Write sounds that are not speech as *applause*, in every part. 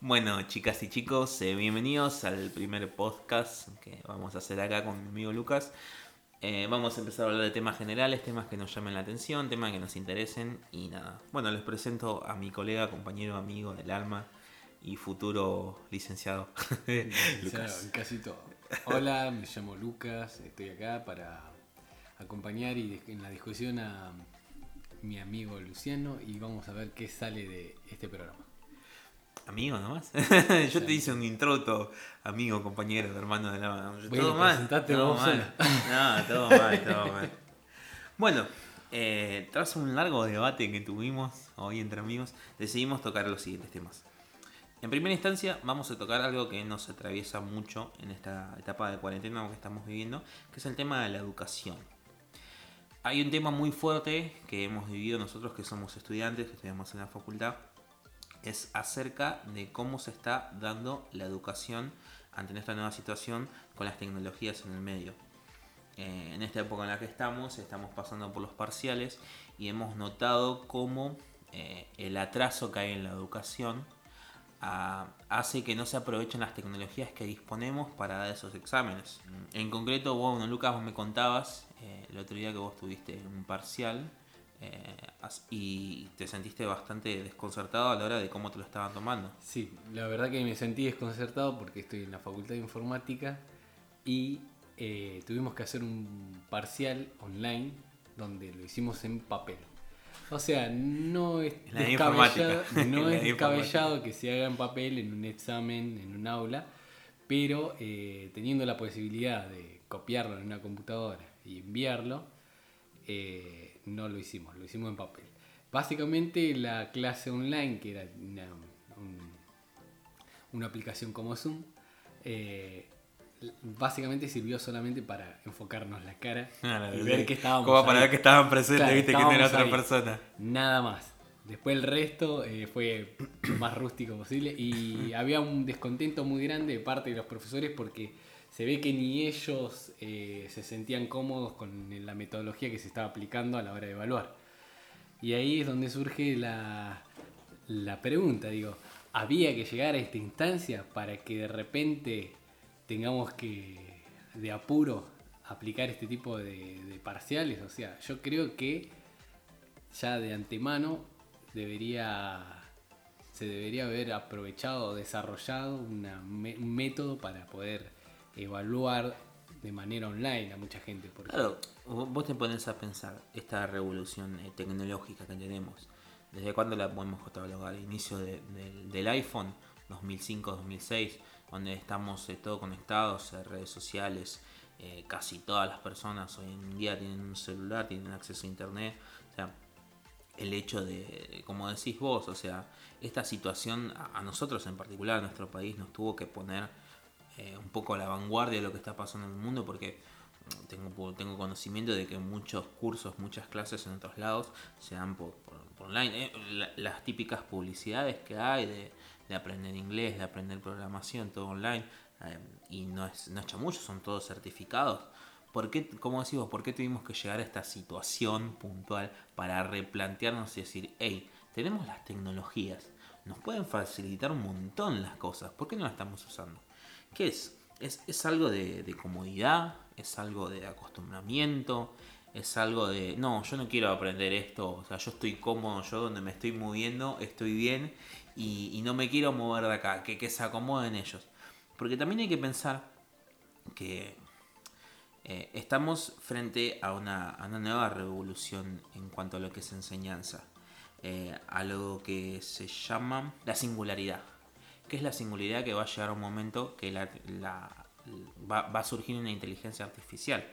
Bueno, chicas y chicos, eh, bienvenidos al primer podcast que vamos a hacer acá con mi amigo Lucas. Eh, vamos a empezar a hablar de temas generales, temas que nos llamen la atención, temas que nos interesen y nada. Bueno, les presento a mi colega, compañero, amigo del alma y futuro licenciado. *laughs* Lucas. Casi todo. Hola, me llamo Lucas, estoy acá para acompañar y en la discusión a mi amigo Luciano y vamos a ver qué sale de este programa. Amigo nomás. *laughs* Yo te hice un introto, amigo, compañero, hermano de la todo mal. Todo mal. *laughs* No, todo mal, todo mal. Bueno, eh, tras un largo debate que tuvimos hoy entre amigos, decidimos tocar los siguientes temas. En primera instancia, vamos a tocar algo que nos atraviesa mucho en esta etapa de cuarentena que estamos viviendo, que es el tema de la educación. Hay un tema muy fuerte que hemos vivido nosotros que somos estudiantes, que estudiamos en la facultad, es acerca de cómo se está dando la educación ante esta nueva situación con las tecnologías en el medio. Eh, en esta época en la que estamos, estamos pasando por los parciales y hemos notado cómo eh, el atraso que hay en la educación ah, hace que no se aprovechen las tecnologías que disponemos para dar esos exámenes. En concreto, bueno, Lucas, vos me contabas eh, el otro día que vos tuviste un parcial eh, y te sentiste bastante desconcertado a la hora de cómo te lo estaban tomando. Sí, la verdad que me sentí desconcertado porque estoy en la Facultad de Informática y eh, tuvimos que hacer un parcial online donde lo hicimos en papel. O sea, no es descabellado, *laughs* no es descabellado que se haga en papel en un examen, en un aula, pero eh, teniendo la posibilidad de copiarlo en una computadora y enviarlo, eh, no lo hicimos, lo hicimos en papel. Básicamente la clase online, que era una, aplicación como Zoom, eh, básicamente sirvió solamente para enfocarnos la cara *laughs* ah, y ver que estábamos como para ver que estaban presentes, viste que era otra persona. Nada más. Después el resto eh, fue lo más rústico posible y había un descontento muy grande de parte de los profesores porque se ve que ni ellos eh, se sentían cómodos con la metodología que se estaba aplicando a la hora de evaluar. Y ahí es donde surge la, pregunta, digo, ¿había que llegar a esta instancia para que de repente tengamos que, de apuro, aplicar este tipo de, de parciales? O sea, yo creo que ya de antemano debería se debería haber aprovechado o desarrollado un método para poder evaluar de manera online a mucha gente. Claro, vos te pones a pensar esta revolución eh, tecnológica que tenemos. ¿Desde cuándo la podemos catalogar? El inicio del iPhone, 2005-2006, donde estamos eh, todos conectados, en redes sociales, eh, casi todas las personas hoy en día tienen un celular, tienen acceso a internet. O sea, el hecho de, como decís vos, o sea, esta situación a nosotros en particular, a nuestro país, nos tuvo que poner eh, un poco a la vanguardia de lo que está pasando en el mundo porque tengo, tengo conocimiento de que muchos cursos, muchas clases en otros lados se dan por, online. Eh, las típicas publicidades que hay de, aprender inglés, de aprender programación, todo online. Eh, y no es, no es chamullo, son todos certificados. ¿Por qué, como decimos, por qué tuvimos que llegar a esta situación puntual para replantearnos y decir, hey, tenemos las tecnologías, nos pueden facilitar un montón las cosas, ¿por qué no las estamos usando? ¿Qué es? Es, algo de, comodidad, es algo de acostumbramiento, es algo de, no, yo no quiero aprender esto, o sea, yo estoy cómodo, yo donde me estoy moviendo estoy bien y, no me quiero mover de acá, que, que se acomoden ellos. Porque también hay que pensar que eh, estamos frente a una, nueva revolución en cuanto a lo que es enseñanza, eh, a lo que se llama la singularidad que es la singularidad que va a llegar un momento que la, va, a surgir una inteligencia artificial.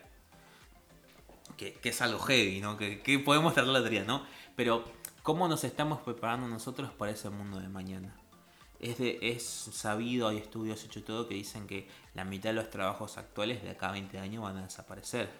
Que, es algo heavy, ¿no? Que, podemos tratar la teoría, ¿no? Pero, ¿cómo nos estamos preparando nosotros para ese mundo de mañana? Es, de, es sabido, hay estudios hechos todo que dicen que la mitad de los trabajos actuales de acá a 20 años van a desaparecer.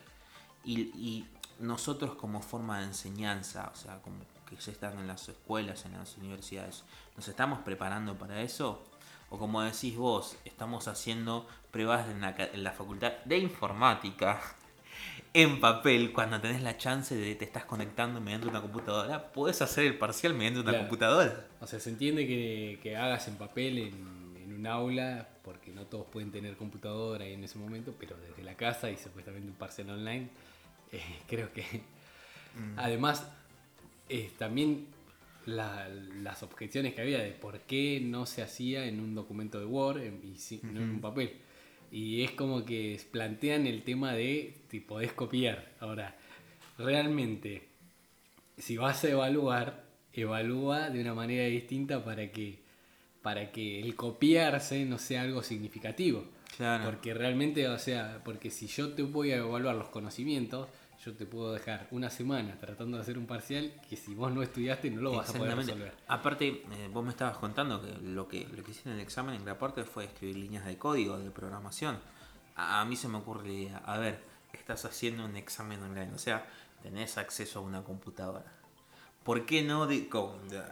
Y, y nosotros como forma de enseñanza, o sea, como que ya están en las escuelas, en las universidades, ¿nos estamos preparando para eso? O como decís vos, estamos haciendo pruebas en la, facultad de informática *laughs* en papel, cuando tenés la chance de te estás conectando mediante una computadora, puedes hacer el parcial mediante una Claro. computadora. O sea, se entiende que, que hagas en papel en, en un aula, porque no todos pueden tener computadora en ese momento, pero desde la casa y supuestamente un parcial online, *laughs* eh, creo que... Además, eh, también la- las objeciones que había de por qué no se hacía en un documento de Word en- y sí- no en un papel. Y es como que plantean el tema de si podés copiar. Ahora, realmente, si vas a evaluar, evalúa de una manera distinta para que, para que el copiarse no sea algo significativo. Claro. Porque realmente, o sea, porque si yo te voy a evaluar los conocimientos, yo te puedo dejar una semana tratando de hacer un parcial que si vos no estudiaste no lo vas a poder resolver. Aparte, eh, vos me estabas contando que lo que lo que hiciste en el examen en gran parte fue escribir líneas de código, de programación. A, a mí se me ocurre la idea, a ver, estás haciendo un examen online, o sea, tenés acceso a una computadora. ¿Por qué no?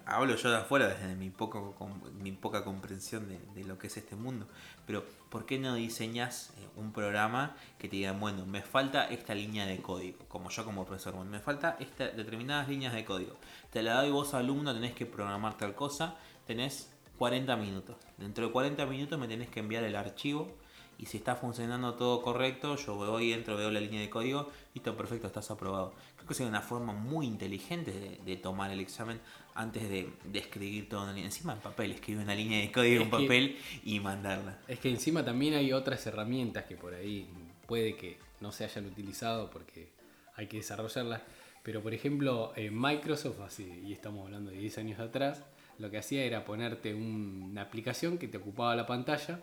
hablo yo de afuera desde mi, poco, mi poca comprensión de, lo que es este mundo. Pero ¿por qué no diseñas eh, un programa que te diga, bueno, me falta esta línea de código? Como yo como profesor, me falta esta, determinadas líneas de código. Te la doy vos alumno, tenés que programar tal cosa, tenés 40 minutos. Dentro de 40 minutos me tenés que enviar el archivo y si está funcionando todo correcto, yo voy, entro, veo la línea de código, listo, perfecto, estás aprobado. Creo que sería una forma muy inteligente de, de tomar el examen antes de, de escribir todo en. Encima en papel, escribir una línea de código en Es que- papel y mandarla. Es que encima también hay otras herramientas que por ahí puede que no se hayan utilizado porque hay que desarrollarlas. Pero por ejemplo, en Microsoft, así, y estamos hablando de 10 años atrás, lo que hacía era ponerte un- una aplicación que te ocupaba la pantalla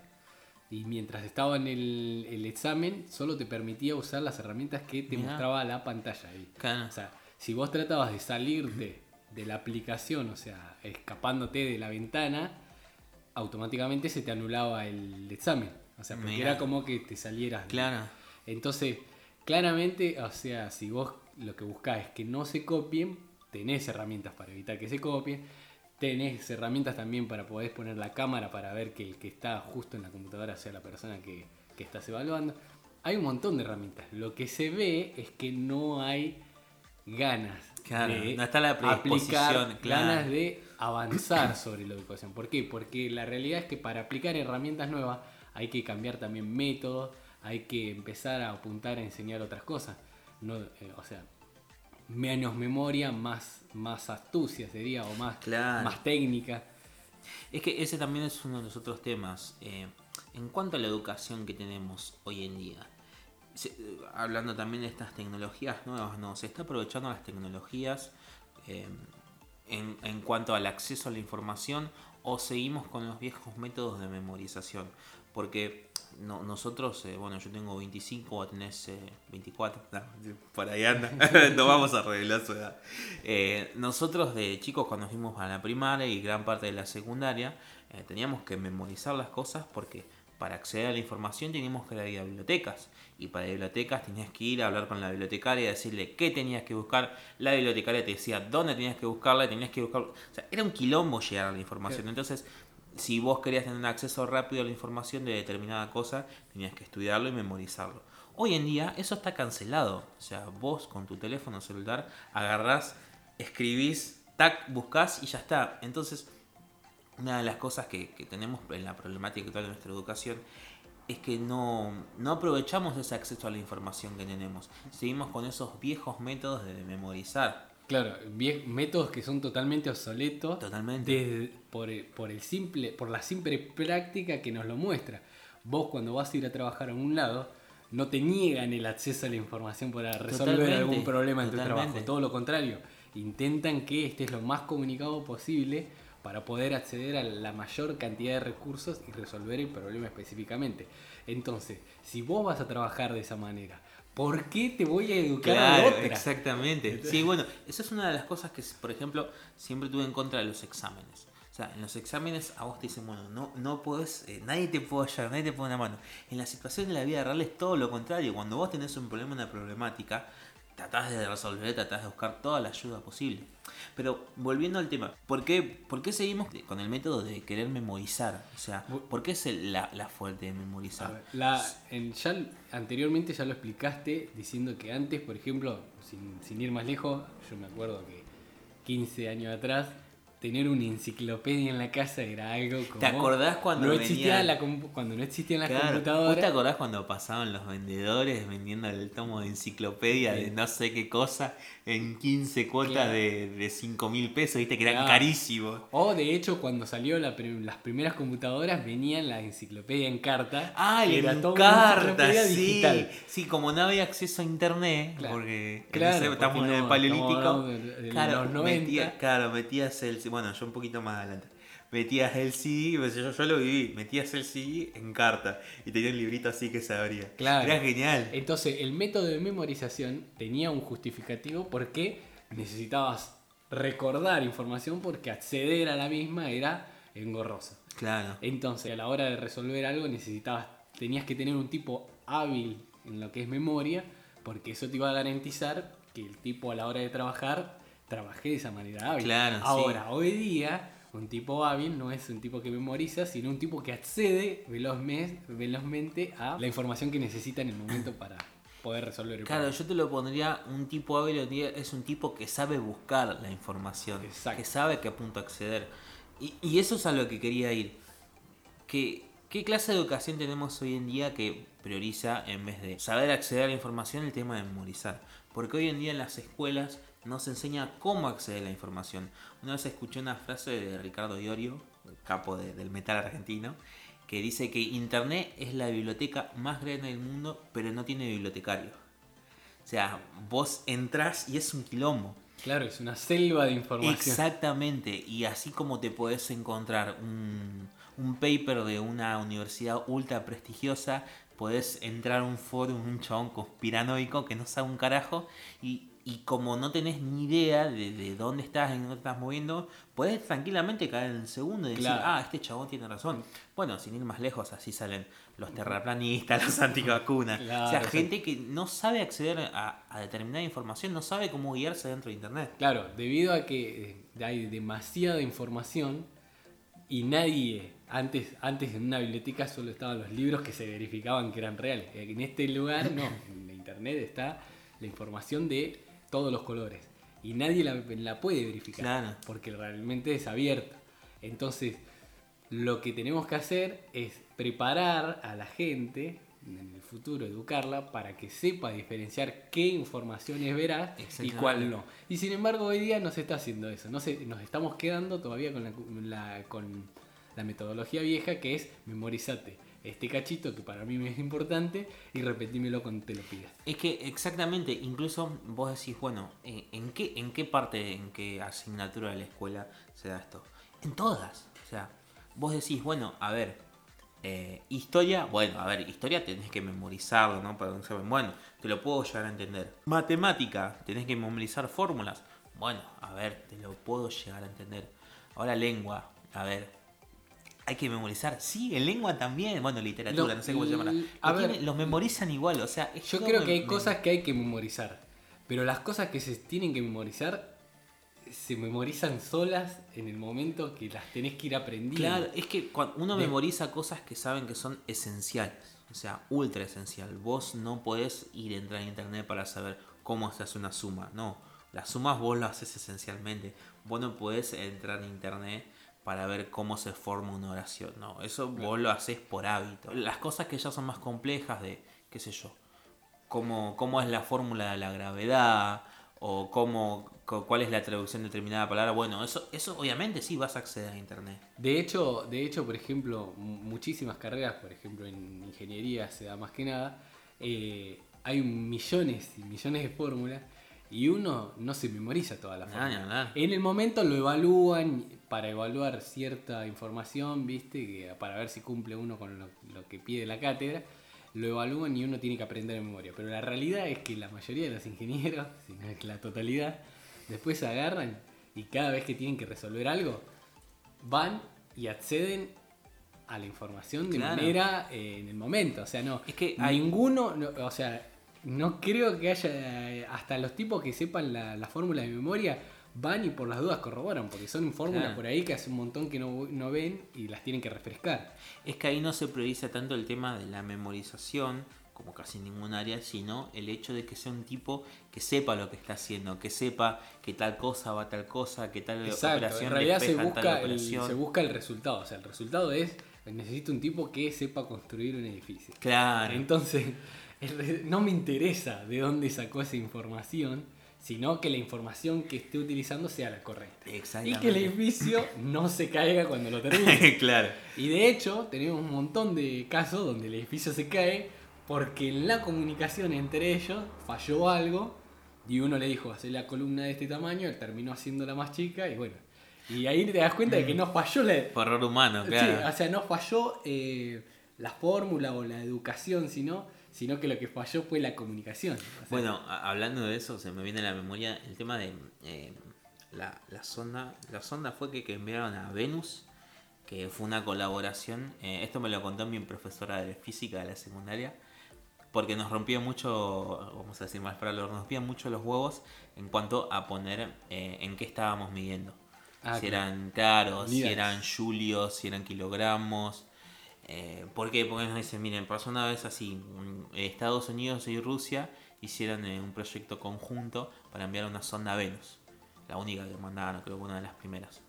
y mientras estaba en el, el examen solo te permitía usar las herramientas que te Mirá. mostraba la pantalla ahí. Claro. O sea, si vos tratabas de salirte de la aplicación, o sea, escapándote de la ventana, automáticamente se te anulaba el examen. O sea, porque Mirá. era como que te salieras. de- Claro. Entonces, claramente, o sea, si vos lo que buscás es que no se copien, tenés herramientas para evitar que se copien. Tenés herramientas también para poder poner la cámara para ver que el que está justo en la computadora sea la persona que, que estás evaluando. Hay un montón de herramientas. Lo que se ve es que no hay ganas Claro, de no está la predisposición, aplicar, claro. ganas de avanzar sobre la educación. ¿Por qué? Porque la realidad es que para aplicar herramientas nuevas hay que cambiar también métodos, hay que empezar a apuntar a enseñar otras cosas. No, eh, o sea, menos memoria, más, más astucia sería, o más, Claro. más técnica. Es que ese también es uno de los otros temas. eh, en cuanto a la educación que tenemos hoy en día, se- eh, hablando también de estas tecnologías nuevas, ¿no? Se está aprovechando las tecnologías eh, en, en cuanto al acceso a la información o seguimos con los viejos métodos de memorización. Porque no, nosotros, eh, bueno, yo tengo 25, vos tenés eh, 24, *laughs* no, por ahí anda, *laughs* no vamos a revelar su edad. Eh, nosotros de chicos cuando fuimos a la primaria y gran parte de la secundaria, eh, teníamos que memorizar las cosas porque para acceder a la información teníamos que ir a bibliotecas. Y para bibliotecas tenías que ir a hablar con la bibliotecaria y decirle qué tenías que buscar. La bibliotecaria te decía dónde tenías que buscarla, tenías que buscar. O sea, era un quilombo llegar a la información. Entonces, si vos querías tener un acceso rápido a la información de determinada cosa, tenías que estudiarlo y memorizarlo. Hoy en día eso está cancelado. O sea, vos con tu teléfono celular agarrás, escribís, tac, buscás y ya está. Entonces, una de las cosas que, que tenemos en la problemática actual de nuestra educación es que no, no aprovechamos ese acceso a la información que tenemos. Seguimos con esos viejos métodos de memorizar. Claro, métodos que son totalmente obsoletos. Totalmente. desde- por, el- por el simple, por la simple práctica que nos lo muestra. Vos cuando vas a ir a trabajar a un lado, no te niegan el acceso a la información para resolver Totalmente, algún problema en tu trabajo. Todo lo contrario, intentan que estés lo más comunicado posible para poder acceder a la mayor cantidad de recursos y resolver el problema específicamente. Entonces, si vos vas a trabajar de esa manera, ¿por qué te voy a educar Claro, otra? exactamente. Sí, bueno, esa es una de las cosas que, por ejemplo, siempre tuve en contra de los exámenes. O sea, en los exámenes a vos te dicen, bueno, no, no podés, eh, nadie te puede ayudar, nadie te pone una mano. En la situación de la vida real es todo lo contrario. Cuando vos tenés un problema, una problemática, tratás de resolver, tratás de buscar toda la ayuda posible. Pero volviendo al tema, ¿por qué, por qué seguimos con el método de querer memorizar? O sea, ¿por qué es el- la, la fuente de memorizar? ver, la, ya anteriormente ya lo explicaste diciendo que antes, por ejemplo, sin, sin ir más lejos, yo me acuerdo que 15 años atrás, tener una enciclopedia en la casa era algo como... ¿Te acordás cuando no existía la compu- cuando no existían las Claro, ¿Vos te computadoras? acordás cuando pasaban los vendedores vendiendo el tomo de enciclopedia Sí. de no sé qué cosa en 15 cuotas Claro. de, de 5 mil pesos? Viste que eran Claro. carísimos. O de hecho, cuando salió la las primeras computadoras, venían la enciclopedia en carta. Ah, y era en carta, sí. digital. Sí, como no había acceso a internet, porque en estamos en el no, paleolítico. claro, los 90. metía- claro, metías el. Bueno, yo un poquito más adelante. Metías el CD, pues yo, yo lo viví, metías el CD en carta y tenía un librito así que se abría. Claro. Era genial. Entonces, el método de memorización tenía un justificativo porque necesitabas recordar información porque acceder a la misma era engorroso. Claro. Entonces, a la hora de resolver algo necesitabas, tenías que tener un tipo hábil en lo que es memoria, porque eso te iba a garantizar que el tipo a la hora de trabajar trabaje de esa manera hábil. Claro, sí. Ahora, hoy día, un tipo hábil no es un tipo que memoriza, sino un tipo que accede velozmente, velozmente a la información que necesita en el momento para poder resolver el Claro, problema. yo te lo pondría un tipo hábil hoy día es un tipo que sabe buscar la información, Exacto. que sabe a qué punto acceder. Y, y eso es a lo que quería ir. ¿Qué, ¿Qué clase de educación tenemos hoy en día que prioriza, en vez de saber acceder a la información, el tema de memorizar? Porque hoy en día en las escuelas no se enseña cómo acceder a la información. Una vez escuché una frase de Ricardo Iorio, el capo de- del metal argentino, que dice que Internet es la biblioteca más grande del mundo, pero no tiene bibliotecario. O sea, vos entrás y es un quilombo. Claro, es una selva de información. Exactamente, y así como te podés encontrar un, un paper de una universidad ultra prestigiosa, podés entrar a un foro, un chabón conspiranoico que no sabe un carajo, y, y como no tenés ni idea de, de dónde estás, en dónde estás moviendo, podés tranquilamente caer en el segundo y decir, Claro. ah, este chabón tiene razón. Bueno, sin ir más lejos, así salen los terraplanistas, *laughs* los antivacunas. o sea, sí. gente que no sabe acceder a, a determinada información, no sabe cómo guiarse dentro de Internet. Claro, debido a que eh, hay demasiada información y nadie, antes, antes en una biblioteca solo estaban los libros que se verificaban que eran reales. En este lugar no, en internet está la información de todos los colores y nadie la, la puede verificar Claro. porque realmente es abierta. Entonces, lo que tenemos que hacer es preparar a la gente en el futuro, educarla para que sepa diferenciar qué información es veraz y cuál no. Y sin embargo, hoy día no se está haciendo eso. No se, nos estamos quedando todavía con la, la- con la metodología vieja que es memorizate este cachito que para mí me es importante y repetímelo cuando te lo pidas. Es que exactamente, incluso vos decís, bueno, ¿en, en qué, ¿en qué parte, en qué asignatura de la escuela se da esto? En todas. O sea, vos decís, bueno, a ver, eh, historia, bueno, a ver, historia tenés que memorizarlo, ¿no? Para un examen. Bueno, te lo puedo llegar a entender. Matemática, tenés que memorizar fórmulas. Bueno, a ver, te lo puedo llegar a entender. Ahora lengua, a ver. Hay que memorizar, sí, en lengua también, bueno, literatura, Lo- no sé cómo se llamará. l- a Lo ver. tiene- los memorizan igual, o sea, es Yo todo creo que hay mem- cosas que hay que memorizar, pero las cosas que se tienen que memorizar se memorizan solas en el momento que las tenés que ir aprendiendo. Claro, es que cuando uno De- memoriza cosas que saben que son esenciales, o sea, ultra esencial. Vos no podés ir a entrar en internet para saber cómo se hace una suma, no. Las sumas vos las haces esencialmente. Vos no podés entrar en internet para ver cómo se forma una oración, no. Eso vos lo haces por hábito. Las cosas que ya son más complejas de, qué sé yo, cómo, cómo es la fórmula de la gravedad o cómo, cu- cuál es la traducción de determinada palabra. Bueno, eso, eso obviamente sí vas a acceder a internet. De hecho, de hecho, por ejemplo, mu- muchísimas carreras, por ejemplo en ingeniería se da más que nada, eh, hay millones y millones de fórmulas y uno no se memoriza toda la fórmula. ni hablar. En el momento lo evalúan para evaluar cierta información, ¿viste? Que para ver si cumple uno con lo, lo que pide la cátedra, lo evalúan y uno tiene que aprender de memoria. Pero la realidad es que la mayoría de los ingenieros, *laughs* si no es la totalidad, después se agarran y cada vez que tienen que resolver algo, van y acceden a la información de Claro. manera eh, en el momento. O sea, no. Es que ninguno, no, o sea, no creo que haya. Hasta los tipos que sepan la, la fórmula de memoria van y por las dudas corroboran, porque son fórmulas Claro. por ahí que hace un montón que no, no ven y las tienen que refrescar. Es que ahí no se prioriza tanto el tema de la memorización, como casi en ningún área, sino el hecho de que sea un tipo que sepa lo que está haciendo, que sepa que tal cosa va a tal cosa, que tal Exacto, operación en realidad se busca, el, se busca el resultado. O sea, el resultado es: necesito un tipo que sepa construir un edificio. Claro. Entonces, no me interesa de dónde sacó esa información, sino que la información que esté utilizando sea la correcta. Y que el edificio *laughs* no se caiga cuando lo termine. *laughs* claro. Y de hecho, tenemos un montón de casos donde el edificio se cae porque en la comunicación entre ellos falló algo y uno le dijo hacer la columna de este tamaño, él terminó haciéndola más chica y bueno. Y ahí te das cuenta de que no falló la, Por error humano, Sí, claro. o sea, no falló eh, la fórmula o la educación, sino, sino que lo que falló fue la comunicación. O sea, Bueno, hablando de eso, se me viene a la memoria el tema de eh, la, la sonda. La sonda fue que, que enviaron a Venus, que fue una colaboración. eh, esto me lo contó mi profesora de física de la secundaria. Porque nos rompía mucho, vamos a decir más para nos rompían mucho los huevos en cuanto a poner eh, en qué estábamos midiendo. Ah, si claro. eran claros, si eran julios, si eran kilogramos. Eh, ¿Por qué? Porque nos dicen, miren, pasó una vez así, mm, Estados Unidos y Rusia hicieron eh, un proyecto conjunto para enviar una sonda a Venus. La única que mandaron, creo que una de las primeras.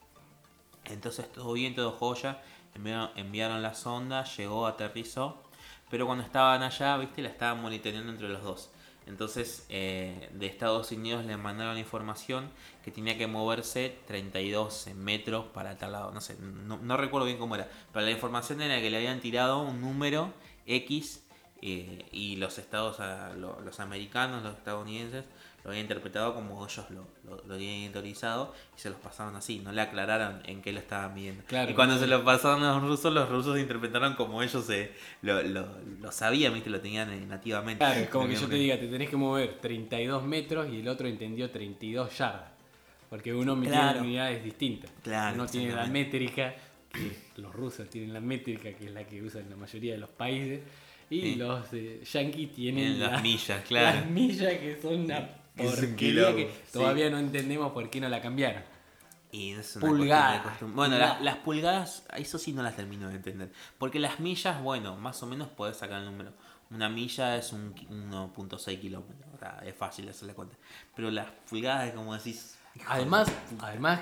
Entonces todo bien, todo joya. Enviaron, enviaron la sonda, llegó, aterrizó. Pero cuando estaban allá, viste, la estaban monitoreando entre los dos. Entonces eh, de Estados Unidos le mandaron información que tenía que moverse 32 metros para tal lado. No sé, no, recuerdo bien cómo era. Pero la información era que le habían tirado un número X eh, y los estados, los americanos, los estadounidenses, lo habían interpretado como ellos lo, lo, lo habían autorizado y se los pasaron así, no le aclararon en qué lo estaban viendo. Claro. y cuando se lo pasaron a los rusos, los rusos interpretaron como ellos se, lo, lo, lo sabían, ¿viste? lo tenían eh, nativamente. Claro, es como que yo te diga, te tenés que mover 32 metros y el otro entendió 32 yardas. Porque uno midió Claro. unidades distintas. Claro, uno tiene la métrica, que los rusos tienen la métrica, que es la que usan la mayoría de los países. Y Sí. los eh, yankees tienen Tienen las la- millas, *laughs* claro. Las millas que son una porquería que sí. todavía no entendemos por qué no la cambiaron. Y es una Pulgadas. de. Bueno, Pulgadas. las, las pulgadas, eso sí no las termino de entender. Porque las millas, bueno, más o menos puedes sacar el número. Una milla es un ki- 1.6 kilómetros. O sea, es fácil hacerle cuenta. Pero las pulgadas, como decís. Además, además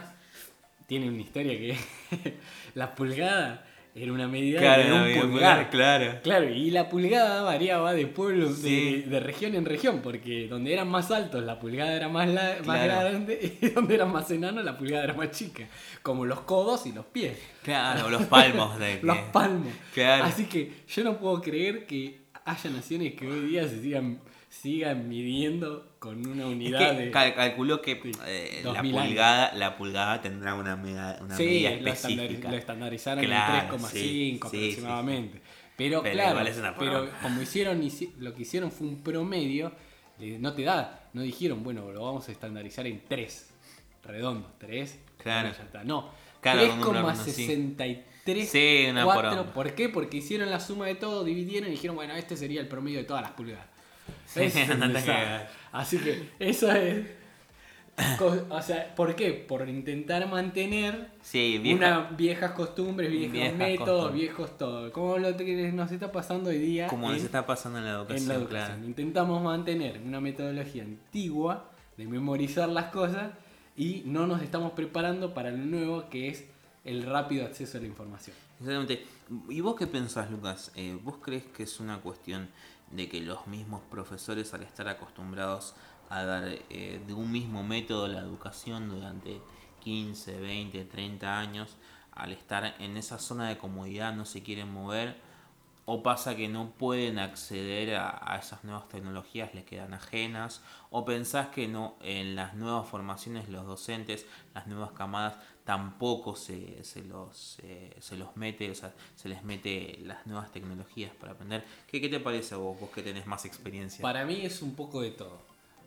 tiene una historia que *laughs* la pulgada era una medida Claro, de un pulgar. claro. Claro, y la pulgada variaba de pueblo, Sí. de, de región en región, porque donde eran más altos la pulgada era más, la- más grande *laughs* y donde eran más enanos la pulgada era más chica, como los codos y los pies, Claro, los palmos de *laughs* los palmos. Claro. Así que yo no puedo creer que haya naciones que hoy día se sigan, sigan midiendo con una Es unidad que de... cal- calculó que Sí, eh, la 2000 años. pulgada, la pulgada tendrá una medida, una Sí, medida específica. lo estandarizaron Claro, en 3,5 sí, aproximadamente. Pero, Pero claro, es una pero como hicieron, hici- lo que hicieron fue un promedio, eh, no te da, no dijeron, bueno, lo vamos a estandarizar en 3, redondo, 3, Claro. ya está. No, Claro, con un número, 3,63. Sí, una 4. poronga. ¿Por qué? Porque hicieron la suma de todo, dividieron y dijeron, bueno, este sería el promedio de todas las pulgadas. *laughs* Es. *laughs* Así que eso es... O sea, ¿por qué? Por intentar mantener Sí, vieja- unas viejas costumbres, viejos Viejas métodos, costumbres. viejos todo. Como lo que nos está pasando hoy día como en, nos está pasando en la educación, en la educación. claro. Intentamos mantener una metodología antigua de memorizar las cosas y no nos estamos preparando para lo nuevo que es el rápido acceso a la información. Exactamente. ¿Y vos qué pensás, Lucas? Eh, ¿Vos crees que es una cuestión de que los mismos profesores, al estar acostumbrados a dar eh, de un mismo método la educación durante 15, 20, 30 años, al estar en esa zona de comodidad no se quieren mover? ¿O pasa que no pueden acceder a, a esas nuevas tecnologías, les quedan ajenas? ¿O pensás que no en las nuevas formaciones los docentes, las nuevas camadas, tampoco se, se los, se los mete, o sea, se les mete las nuevas tecnologías para aprender? ¿Qué, qué te parece vos, vos que tenés más experiencia? Para mí es un poco de todo.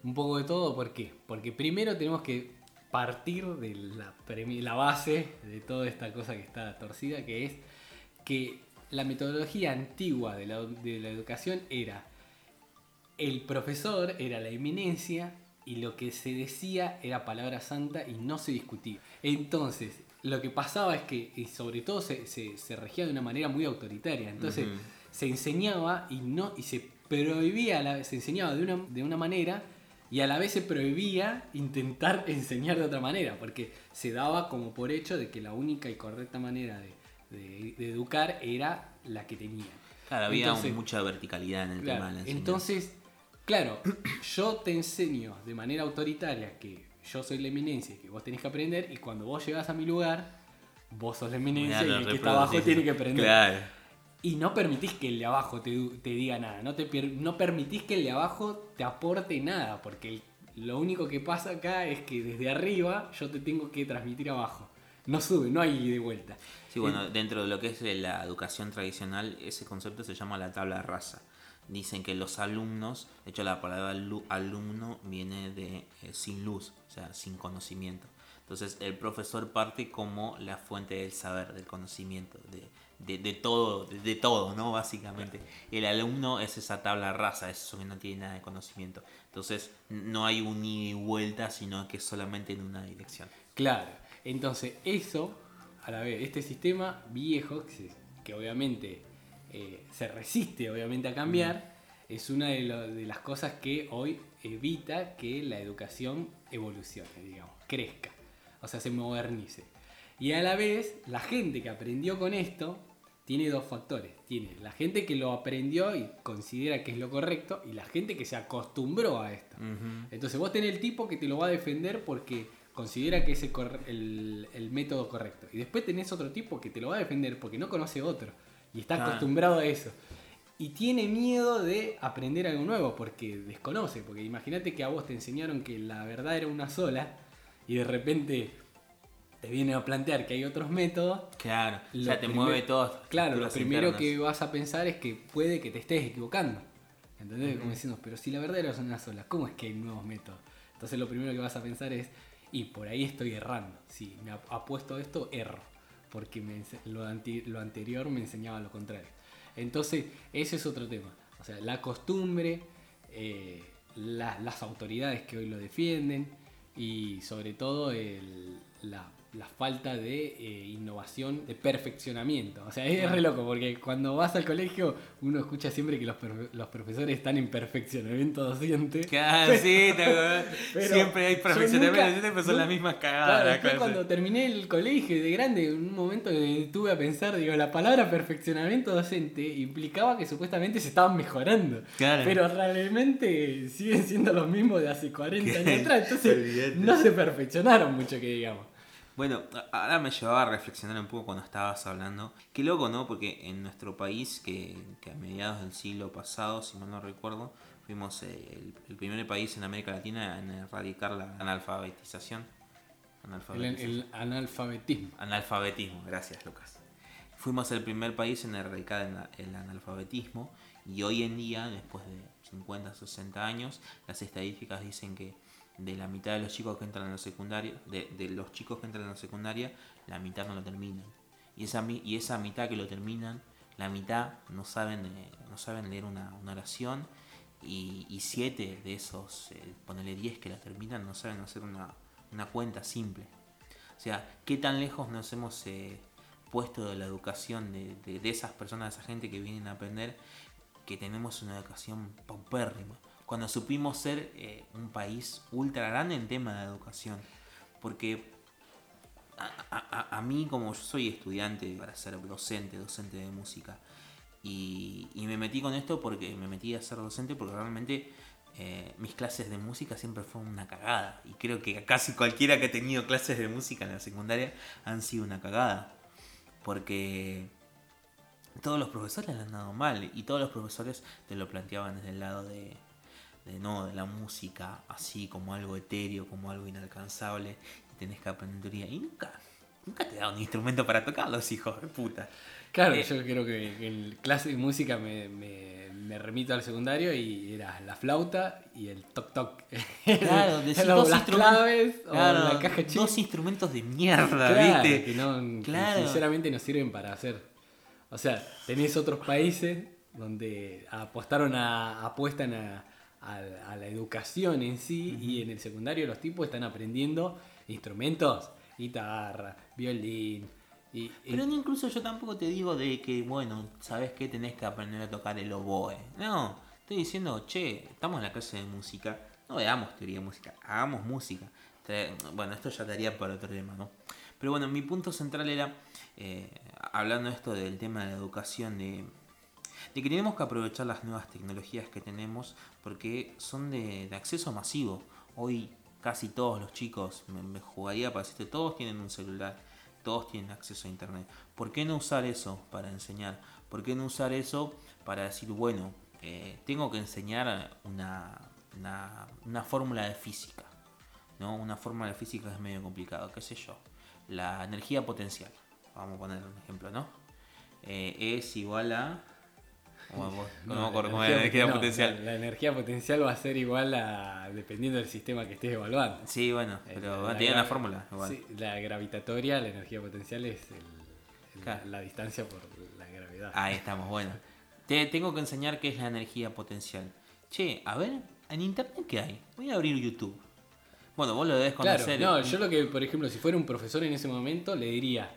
Un poco de todo, ¿por qué? Porque primero tenemos que partir de la, la base de toda esta cosa que está torcida, que es que la metodología antigua de la, de la educación era el profesor era la eminencia y lo que se decía era palabra santa y no se discutía. Entonces, lo que pasaba es que, y sobre todo, se, se- se regía de una manera muy autoritaria. Entonces, se enseñaba y no y se prohibía, a la- se enseñaba de una, de una manera y a la vez se prohibía intentar *laughs* enseñar de otra manera, porque se daba como por hecho de que la única y correcta manera de, de- de educar era la que tenían. Claro, había Entonces- mucha verticalidad en el Claro, tema de la enseñanza. entonces, claro, yo te enseño de manera autoritaria que yo soy la eminencia y que vos tenés que aprender, y cuando vos llegás a mi lugar, vos sos la eminencia y el que está abajo tiene que aprender. Claro. Y no permitís que el de abajo te, te diga nada, no, te, no permitís que el de abajo te aporte nada, porque el- lo único que pasa acá es que desde arriba yo te tengo que transmitir abajo. No sube, no hay y vuelta. Sí, bueno, dentro de lo que es la educación tradicional, ese concepto se llama la tabla rasa. Dicen que los alumnos, de hecho la palabra alu- alumno viene de eh, sin luz, o sea, sin conocimiento. Entonces el profesor parte como la fuente del saber, del conocimiento, de, de, de todo, de, de todo, ¿no? Básicamente. El alumno es esa tabla rasa, es eso que no tiene nada de conocimiento. Entonces no hay un ida y vuelta, sino que solamente en una dirección. Claro, entonces eso, a la vez, este sistema viejo, que obviamente eh, se resiste obviamente a cambiar, es una de, lo- de las cosas que hoy evita que la educación evolucione, digamos, crezca, o sea, se modernice. Y a la vez, la gente que aprendió con esto tiene dos factores. Tiene la gente que lo aprendió y considera que es lo correcto y la gente que se acostumbró a esto. Entonces vos tenés el tipo que te lo va a defender porque considera que es el- el método correcto. Y después tenés otro tipo que te lo va a defender porque no conoce otro. Y está Claro. acostumbrado a eso. Y tiene miedo de aprender algo nuevo porque desconoce. Porque imagínate que a vos te enseñaron que la verdad era una sola y de repente te viene a plantear que hay otros métodos. Claro, o sea, te mueve todo. Claro, lo primero internas. que vas a pensar es que puede que te estés equivocando. ¿Entendés? Como diciendo, pero si la verdad era una sola, ¿cómo es que hay nuevos métodos? Entonces lo primero que vas a pensar es, y por ahí estoy errando. Si me ap- apuesto a esto, erro. Porque me lo, anterior me enseñaba lo contrario. Entonces, ese es otro tema. O sea, la costumbre, eh, la- las autoridades que hoy lo defienden y sobre todo el- la, la falta de eh, innovación, de perfeccionamiento. O sea, es re loco porque cuando vas al colegio uno escucha siempre que los, los profesores están en perfeccionamiento docente. Claro, sí, te acordás. Pero siempre hay perfeccionamiento, nunca- siempre son las mismas Claro, cagadas. claro, cuando terminé el colegio de grande, en un momento que tuve a pensar, digo, la palabra perfeccionamiento docente implicaba que supuestamente se estaban mejorando. Claro. Pero realmente siguen siendo los mismos de hace 40 años atrás. Entonces no se perfeccionaron mucho que digamos. Bueno, ahora me llevaba a reflexionar un poco cuando estabas hablando. Qué loco, ¿no? Porque en nuestro país, que, que a mediados del siglo pasado, si mal no recuerdo, fuimos eh, el, el primer país en América Latina en erradicar la analfabetización. El, Analfabetización. el analfabetismo. Analfabetismo, gracias Lucas. Fuimos el primer país en erradicar el, el analfabetismo y hoy en día, después de 50, 60 años, las estadísticas dicen que de la mitad de los chicos que entran a la secundaria, de, de los chicos que entran a la secundaria, la mitad no lo terminan. Y esa, y esa mitad que lo terminan, la mitad no saben, eh, no saben leer una, una oración y, y siete de esos, eh, ponele 10 que la terminan, no saben hacer una, una cuenta simple. O sea, ¿qué tan lejos nos hemos eh, puesto de la educación de, de- de esas personas, de esa gente que vienen a aprender, que tenemos una educación paupérrima? Cuando supimos ser eh, un país ultra grande en tema de educación. Porque a, a- a- mí, como yo soy estudiante para ser docente, docente de música, y, y me metí con esto porque me metí a ser docente porque realmente eh, mis clases de música siempre fueron una cagada. Y creo que casi cualquiera que ha tenido clases de música en la secundaria han sido una cagada. Porque todos los profesores le han dado mal y todos los profesores te lo planteaban desde el lado de, de no, de la música, así como algo etéreo, como algo inalcanzable, y tenés que aprender teoría. Y nunca, nunca te da un instrumento para tocarlos, hijos de puta. Claro, Eh, yo creo que, que en clase de música me, me- me remito al secundario y era la flauta y el toc toc. Claro, *laughs* decís dos las claves Claro, o la caja chica. dos instrumentos de mierda, Claro, ¿viste? que, no, que Claro. sinceramente no sirven para hacer. O sea, tenés otros países donde apostaron a, apuestan a, a, a la educación en sí y en el secundario los tipos están aprendiendo instrumentos, guitarra, violín. Y, y- Pero no, incluso yo tampoco te digo de que, bueno, ¿sabes qué? Tenés que aprender a tocar el oboe. No, estoy diciendo, che, estamos en la clase de música, no veamos teoría de música, hagamos música. Bueno, esto ya daría para otro tema, ¿no? Pero bueno, mi punto central era, eh, hablando esto del tema de la educación, de, de que tenemos que aprovechar las nuevas tecnologías que tenemos porque son de, acceso masivo. Hoy casi todos los chicos, me, jugaría para decirte, todos tienen un celular, todos tienen acceso a internet. ¿Por qué no usar eso para enseñar? ¿Por qué no usar eso para decir, bueno, eh, tengo que enseñar una, una, una fórmula de física? ¿no? Una fórmula de física es medio complicado, qué sé yo. La energía potencial, vamos a poner un ejemplo, ¿no? Eh, es igual a... ¿Cómo, cómo- No, no me la acuerdo cómo la energía no, potencial? La, la energía potencial va a ser igual a dependiendo del sistema que estés evaluando. Sí, bueno, Eh, pero la tiene una fórmula. Igual. sí, la gravitatoria, la energía potencial es el- el- Claro. la distancia por la gravedad. Ahí estamos, bueno. Te tengo que enseñar qué es la energía potencial. Che, a ver, en internet qué hay. Voy a abrir YouTube. Bueno, vos lo debes Claro, conocer. no, yo lo que, por ejemplo, si fuera un profesor en ese momento, le diría,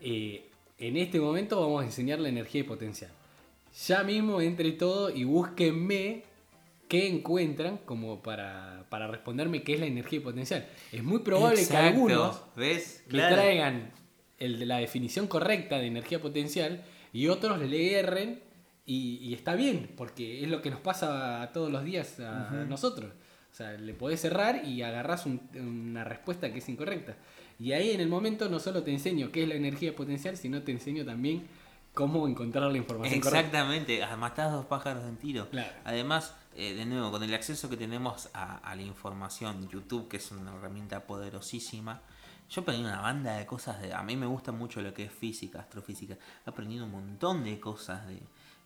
eh, en este momento vamos a enseñar la energía potencial. Ya mismo entre todo y búsquenme qué encuentran como para, para responderme qué es la energía potencial. Es muy probable que Exacto, algunos ¿Ves? me traigan el de la definición correcta de energía potencial y otros le erren y, y está bien, porque es lo que nos pasa a todos los días a nosotros. O sea, le podés errar y agarrás un- una respuesta que es incorrecta. Y ahí en el momento no solo te enseño qué es la energía potencial, sino te enseño también cómo encontrar la información correcta. Exactamente, ah, matás dos pájaros de un tiro. Claro. Además, eh, de nuevo, con el acceso que tenemos a, a la información, YouTube, que es una herramienta poderosísima, yo aprendí una banda de cosas. De, a mí me gusta mucho lo que es física, astrofísica. He aprendido un montón de cosas de,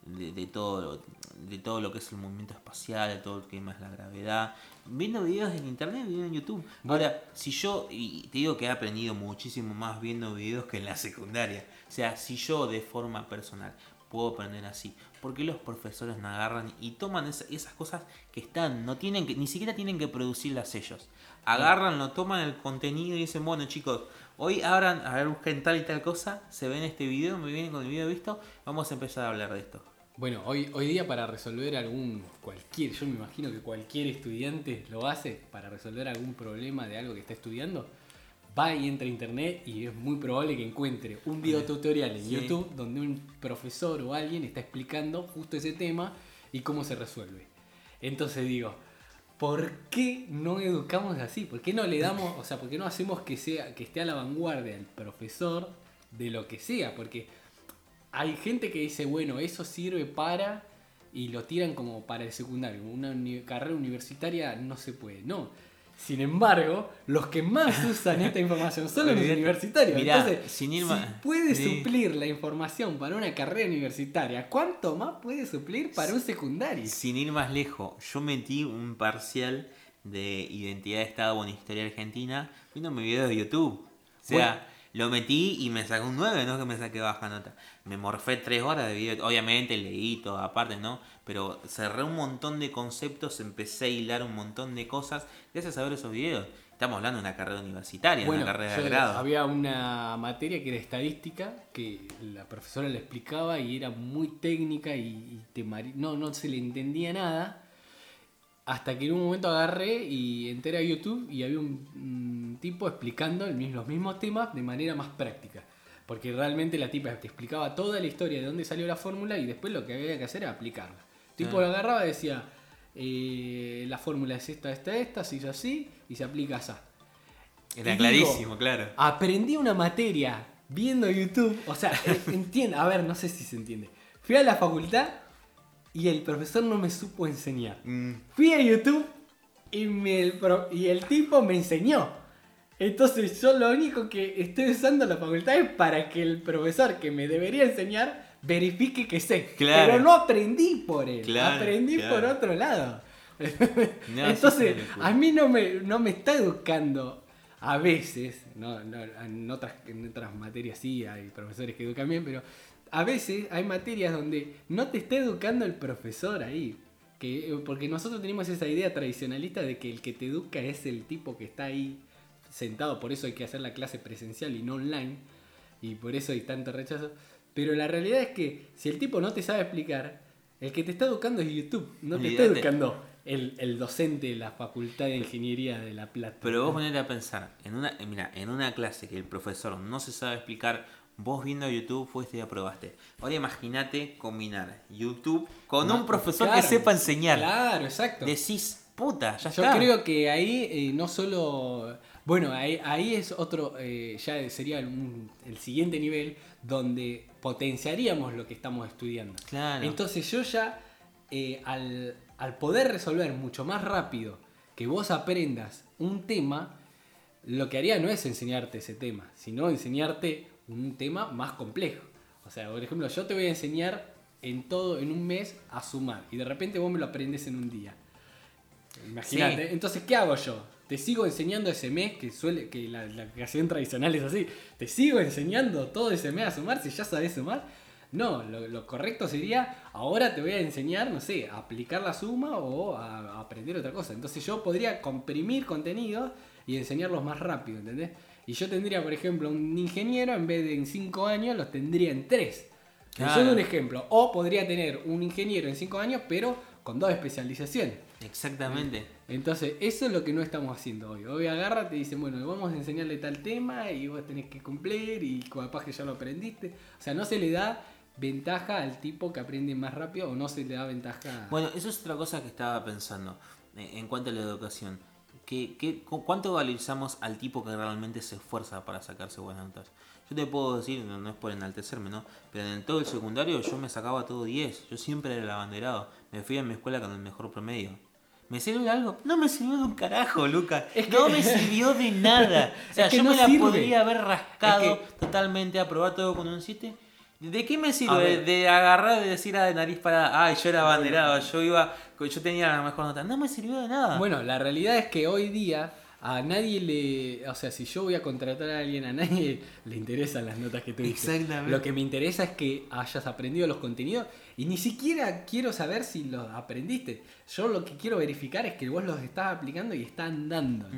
de, de todo, lo- de todo lo que es el movimiento espacial, de todo lo que es la gravedad. Viendo videos en internet, videos en YouTube. Ahora, si yo, y te digo que he aprendido muchísimo más viendo videos que en la secundaria. O sea, si yo de forma personal puedo aprender así, ¿por qué los profesores no agarran y toman esa- esas cosas que están, no tienen que, ni siquiera tienen que producirlas ellos? Agarran, lo toman el contenido y dicen, bueno chicos, hoy abran, a ver, busquen tal y tal cosa, se ven este video, me vienen con el video visto, vamos a empezar a hablar de esto. Bueno, hoy, hoy día para resolver algún, cualquier, yo me imagino que cualquier estudiante lo hace para resolver algún problema de algo que está estudiando, va y entra a internet y es muy probable que encuentre un video tutorial en Sí. YouTube donde un profesor o alguien está explicando justo ese tema y cómo se resuelve. Entonces digo, ¿por qué no educamos así? ¿Por qué no le damos, o sea, por qué no hacemos que sea, que esté a la vanguardia el profesor de lo que sea? Porque hay gente que dice, bueno, eso sirve para. y lo tiran como para el secundario. Una uni- carrera universitaria no se puede. No. Sin embargo, los que más *laughs* usan esta información son los universitarios. Mirá, Entonces, sin ir si puede sí. suplir la información para una carrera universitaria, ¿cuánto más puede suplir para un secundario? Sin ir más lejos, yo metí un parcial de identidad de Estado en historia argentina viendo mi video de YouTube. O sea, lo metí y me sacó un 9, no que me saqué baja nota. Me morfé 3 horas de video, obviamente leí todo aparte, ¿no? Pero cerré un montón de conceptos, empecé a hilar un montón de cosas gracias a ver esos videos. Estamos hablando de una carrera universitaria, Bueno, una carrera de grado. había una materia que era estadística que la profesora le explicaba y era muy técnica y, y te no, no se le entendía nada. Hasta que en un momento agarré y entré a YouTube y había un, tipo explicando mismo- los mismos temas de manera más práctica. Porque realmente la tipa te explicaba toda la historia de dónde salió la fórmula y después lo que había que hacer era aplicarla. Tipo lo agarraba y decía, eh, la fórmula es esta, esta, esta, se hizo así y se aplica así. Era y clarísimo, claro. Aprendí una materia viendo YouTube. O sea, *laughs* entiende. A ver, no sé si se entiende. Fui a la facultad y el profesor no me supo enseñar. Mm, Fui a YouTube y, me- el, pro- y el tipo me enseñó. Entonces yo lo único que estoy usando la facultad es para que el profesor que me debería enseñar verifique que sé. Claro. Pero no aprendí por él. Claro, aprendí claro. por otro lado. *laughs* No, Entonces, a mí no me, no me está educando a veces, no, no, en, otras, en otras materias sí hay profesores que educan bien, pero a veces hay materias donde no te está educando el profesor ahí. que, eh, porque nosotros tenemos esa idea tradicionalista de que el que te educa es el tipo que está ahí sentado, por eso hay que hacer la clase presencial y no online, y por eso hay tanto rechazo. Pero la realidad es que si el tipo no te sabe explicar, el que te está educando es YouTube, no te está Olvídate. educando el, el docente de la Facultad de Ingeniería de La Plata. Pero vos ponete a pensar, en una, eh, mira, en una clase que el profesor no se sabe explicar, vos viendo YouTube fuiste y aprobaste. Ahora imagínate combinar YouTube con No, un profesor claro, que sepa enseñar. Claro, exacto. Decís, puta, ya Yo está. creo que ahí eh, no solo. Bueno, ahí, ahí es otro. eh, ya sería un- el siguiente nivel donde potenciaríamos lo que estamos estudiando. Claro. Entonces yo ya, eh, al, al poder resolver mucho más rápido que vos aprendas un tema, lo que haría no es enseñarte ese tema, sino enseñarte un tema más complejo. O sea, por ejemplo, yo te voy a enseñar en todo, en un mes, a sumar. Y de repente vos me lo aprendes en un día. Imagínate. Sí. Entonces, ¿qué hago yo? Te sigo enseñando ese mes, que suele, que la, la tradicional es así. Te sigo enseñando todo ese mes a sumar si ya sabes sumar. No, lo, lo correcto sería, ahora te voy a enseñar, no sé, a aplicar la suma o a, a aprender otra cosa. Entonces yo podría comprimir contenidos y enseñarlos más rápido, ¿entendés? Y yo tendría, por ejemplo, un ingeniero, en vez de en 5 años, los tendría en 3. Claro. Yo doy un ejemplo. O podría tener un ingeniero en 5 años, pero con dos especializaciones. Exactamente. Entonces, eso es lo que no estamos haciendo hoy. Hoy agarra, te dicen, bueno, vamos a enseñarle tal tema y vos tenés que cumplir y capaz que ya lo aprendiste. O sea, no se le da ventaja al tipo que aprende más rápido o no se le da ventaja... Bueno, eso es otra cosa que estaba pensando eh, en cuanto a la educación. ¿Qué, qué, cu- ¿Cuánto valorizamos al tipo que realmente se esfuerza para sacarse buenas notas? Yo te puedo decir, no, no es por enaltecerme, ¿no? Pero en todo el secundario yo me sacaba todo 10. Yo siempre era el abanderado. Me fui a mi escuela con el mejor promedio. ¿Me sirve de algo? No me sirvió de un carajo, Lucas. Es que- No me sirvió de nada. *laughs* O sea, Es que yo no me la sirve. podría haber rascado Es que- totalmente, aprobar todo con un 7. ¿De qué me sirve? De agarrar y decir a de nariz para, ay, yo era abanderado, yo iba, yo tenía la mejor nota. No me sirvió de nada. Bueno, la realidad es que hoy día a nadie le... O sea, si yo voy a contratar a alguien, a nadie le interesan las notas que tuviste. Exactamente. Lo que me interesa es que hayas aprendido los contenidos y ni siquiera quiero saber si los aprendiste. Yo lo que quiero verificar es que vos los estás aplicando y están dando.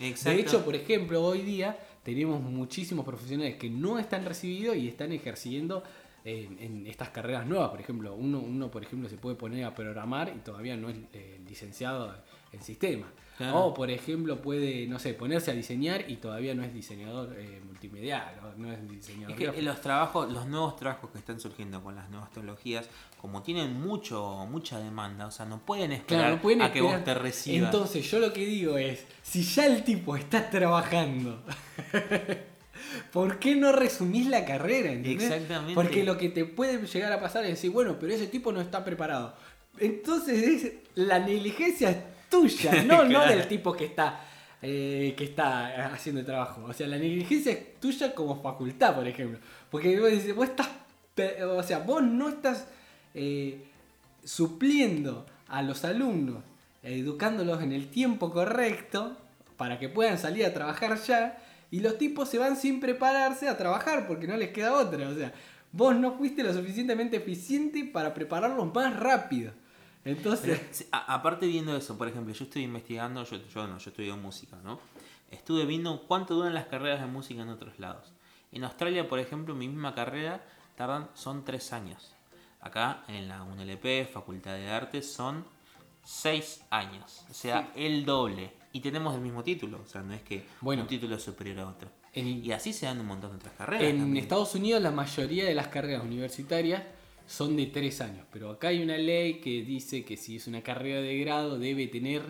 exacto. De hecho, por ejemplo, hoy día tenemos muchísimos profesionales que no están recibidos y están ejerciendo en, en estas carreras nuevas. Por ejemplo, uno, uno, por ejemplo, se puede poner a programar y todavía no es eh, licenciado en sistemas. Claro. O, por ejemplo, puede, no sé, ponerse a diseñar y todavía no es diseñador eh, multimedial, no, no es diseñador Es que gráfico. los trabajos, los nuevos trabajos que están surgiendo con las nuevas tecnologías, como tienen mucho, mucha demanda, o sea, no pueden esperar Claro, no pueden a que vos te recibas. Entonces, yo lo que digo es, si ya el tipo está trabajando, *laughs* ¿por qué no resumís la carrera? ¿entendés? Exactamente. Porque lo que te puede llegar a pasar es decir, bueno, pero ese tipo no está preparado. Entonces, es- la negligencia tuya, *laughs* no, no del tipo que está, eh, que está haciendo el trabajo. O sea, la negligencia es tuya como facultad, por ejemplo. Porque vos, dices, vos estás, o sea, vos no estás eh, supliendo a los alumnos, educándolos en el tiempo correcto para que puedan salir a trabajar ya. Y los tipos se van sin prepararse a trabajar porque no les queda otra. O sea, vos no fuiste lo suficientemente eficiente para prepararlos más rápido. Entonces, Pero, sí, a- aparte viendo eso, por ejemplo, yo estoy investigando, yo, yo no, yo estudio música, ¿no? Estuve viendo cuánto duran las carreras de música en otros lados. En Australia, por ejemplo, mi misma carrera tardan, son tres años. Acá en la UNLP, Facultad de Artes, son seis años. O sea, el doble. Y tenemos el mismo título, o sea, no es que Bueno. un título es superior a otro. en, Y así se dan un montón de otras carreras. en también. Estados Unidos la mayoría de las carreras universitarias son de tres años. Pero acá hay una ley que dice que si es una carrera de grado debe tener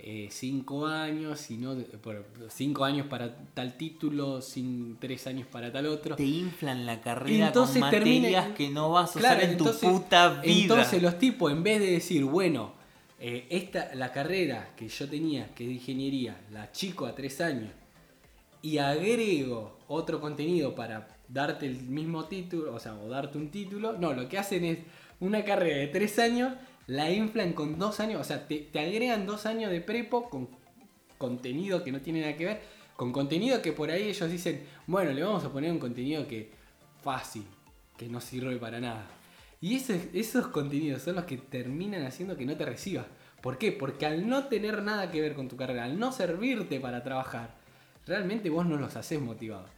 eh, cinco años, y no, por- cinco años para tal título, sin, tres años para tal otro. Te inflan la carrera Entonces con termina- materias que no vas a Claro, usar en entonces- tu puta vida. Entonces los tipos, en vez de decir, bueno, eh, esta, la carrera que yo tenía, que es de ingeniería, la chico a tres años, y agrego otro contenido para darte el mismo título, o sea, o darte un título, no, lo que hacen es una carrera de tres años, la inflan con dos años, o sea, te, te agregan dos años de prepo con contenido que no tiene nada que ver, con contenido que por ahí ellos dicen, bueno, le vamos a poner un contenido que fácil, que no sirve para nada. Y ese- esos contenidos son los que terminan haciendo que no te recibas. ¿Por qué? Porque al no tener nada que ver con tu carrera, al no servirte para trabajar, realmente vos no los haces motivados.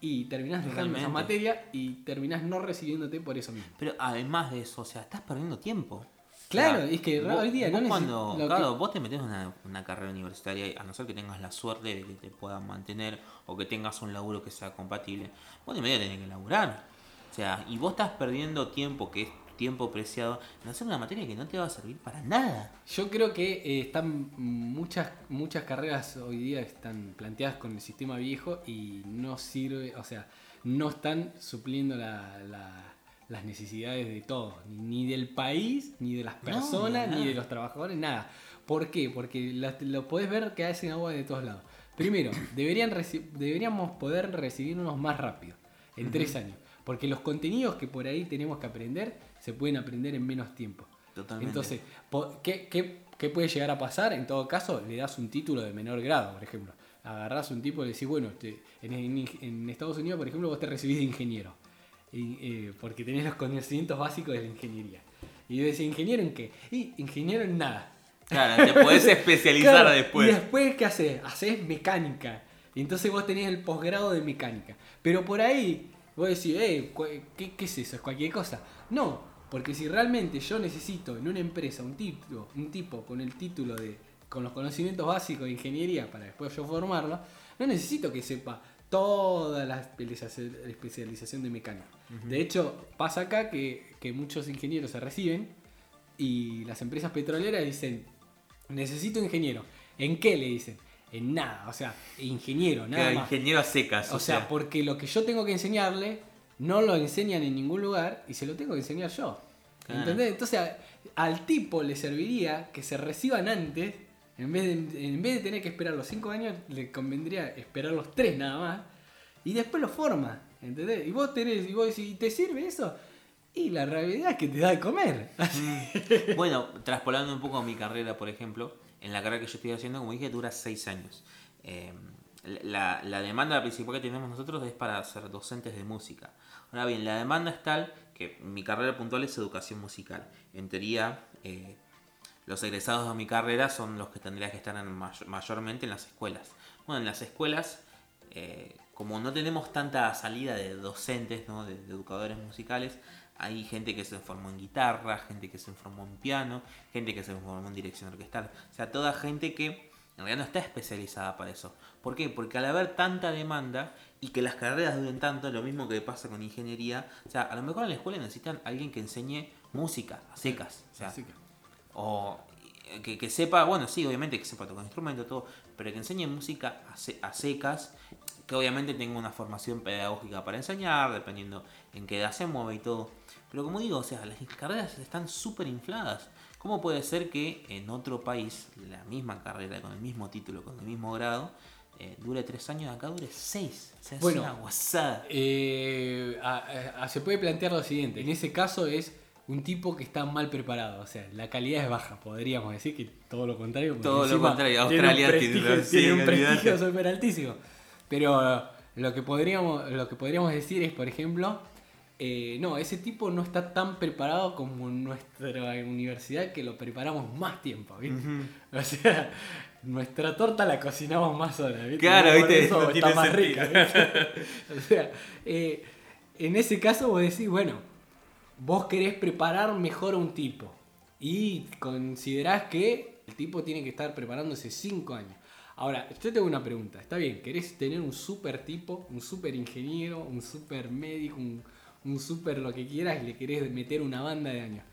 Y terminás dejando esa materia y terminás no recibiéndote por eso mismo. Pero además de eso, o sea, estás perdiendo tiempo. Claro, O sea, es que vos- hoy día vos no cuando, claro, que- vos te metes en una, una carrera universitaria, y a no ser que tengas la suerte de que te puedan mantener o que tengas un laburo que sea compatible, vos de medio tenés que laburar. O sea, y vos estás perdiendo tiempo, que es tiempo preciado, en hacer una materia que no te va a servir para nada. Yo creo que eh, están muchas muchas carreras hoy día están planteadas con el sistema viejo y no sirve, o sea, no están supliendo la- la- las necesidades de todos, ni, ni del país, ni de las personas, ni de los trabajadores, nada. ¿Por qué? Porque la- lo podés ver que hacen agua de todos lados. Primero, *coughs* deberían deberíamos poder recibirnos más rápido, en tres años. Porque los contenidos que por ahí tenemos que aprender se pueden aprender en menos tiempo. Totalmente. Entonces, ¿qué, qué, qué puede llegar a pasar? En todo caso, le das un título de menor grado, por ejemplo. Agarrás un tipo y le decís, bueno, te- en, en- en Estados Unidos, por ejemplo, vos te recibís de ingeniero. Y, eh, porque tenés los conocimientos básicos de la ingeniería. Y decís, ¿ingeniero en qué? Y ingeniero en nada. Claro, te podés *laughs* especializar Claro, después. Y después, ¿qué haces? Haces mecánica. Y entonces vos tenés el posgrado de mecánica. Pero por ahí, vos decís, eh, ¿qué, qué es eso? ¿Es cualquier cosa? No, porque si realmente yo necesito en una empresa un tipo, un tipo con el título de. con los conocimientos básicos de ingeniería para después yo formarlo, no necesito que sepa toda la especialización, de mecánica. De hecho, pasa acá que, que muchos ingenieros se reciben y las empresas petroleras dicen, necesito ingeniero. ¿En qué le dicen? En nada, o sea, ingeniero, nada más. ingeniero a secas. O sea, porque lo que yo tengo que enseñarle no lo enseñan en ningún lugar y se lo tengo que enseñar yo. Claro. ¿Entendés? Entonces a- al tipo le serviría que se reciban antes, en vez, de, en vez de tener que esperar los 5 años, le convendría esperar los 3 nada más y después lo forma. ¿Entendés? Y vos tenés, y vos decís, ¿y ¿te sirve eso? Y la realidad es que te da de comer. *laughs* Bueno, traspolando un poco a mi carrera, por ejemplo, en la carrera que yo estoy haciendo, como dije, dura seis años. Eh, la, la demanda principal que tenemos nosotros es para ser docentes de música. Ahora bien, la demanda es tal que mi carrera puntual es educación musical. En teoría, eh, los egresados de mi carrera son los que tendrían que estar en may- mayormente en las escuelas. Bueno, en las escuelas, eh, como no tenemos tanta salida de docentes, ¿no? de, de educadores musicales, hay gente que se formó en guitarra, gente que se formó en piano, gente que se formó en dirección orquestal. O sea, toda gente que en realidad no está especializada para eso. ¿Por qué? Porque al haber tanta demanda y que las carreras duren tanto, lo mismo que pasa con ingeniería, o sea, a lo mejor en la escuela necesitan alguien que enseñe música a secas. O sea, o eh, que, que sepa, bueno, sí, obviamente que sepa tocar instrumento, todo, pero que enseñe música a secas, que obviamente tenga una formación pedagógica para enseñar, dependiendo en qué edad se mueve y todo. Pero como digo, o sea, las carreras están súper infladas. ¿Cómo puede ser que en otro país la misma carrera, con el mismo título, con el mismo grado, eh, dure tres años, acá dure seis? O sea, es Bueno, una guasada. Eh, a- a- se puede plantear lo siguiente. En ese caso es un tipo que está mal preparado. O sea, la calidad es baja. Podríamos decir que todo lo contrario. Todo lo contrario, tiene un Australia tiene- prestigio, tiene un prestigio súper altísimo. Pero lo que podríamos, lo que podríamos decir es, por ejemplo, eh, no, ese tipo no está tan preparado como nuestra universidad que lo preparamos más tiempo. ¿viste? *laughs* O sea, nuestra torta la cocinamos más horas. ¿viste? Claro, ¿viste? eso No está más sentido. rica. ¿viste? *laughs* o sea, eh, en ese caso vos decís, bueno, vos querés preparar mejor a un tipo y considerás que el tipo tiene que estar preparándose 5 años. Ahora, yo tengo una pregunta. Está bien, querés tener un super tipo, un super ingeniero, un super médico, un, un super lo que quieras y le querés meter una banda de años.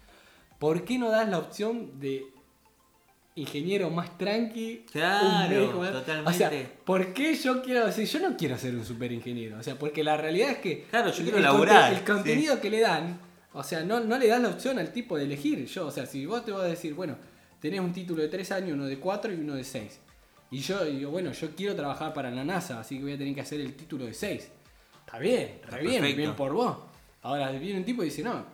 ¿Por qué no das la opción de ingeniero más tranqui? Claro, un totalmente. O sea, ¿por qué yo quiero decir, yo no quiero ser un super ingeniero? O sea, porque la realidad es que Claro, yo el- quiero el laburar, conte- El contenido que le dan, o sea, no, no le das la opción al tipo de elegir. Yo, o sea, si vos te vas a decir, bueno, tenés un título de 3 años, uno de 4 y uno de 6. Y yo digo, bueno, yo quiero trabajar para la NASA, así que voy a tener que hacer el título de 6. Está bien, Está bien, bien por vos. Ahora viene un tipo y dice, no,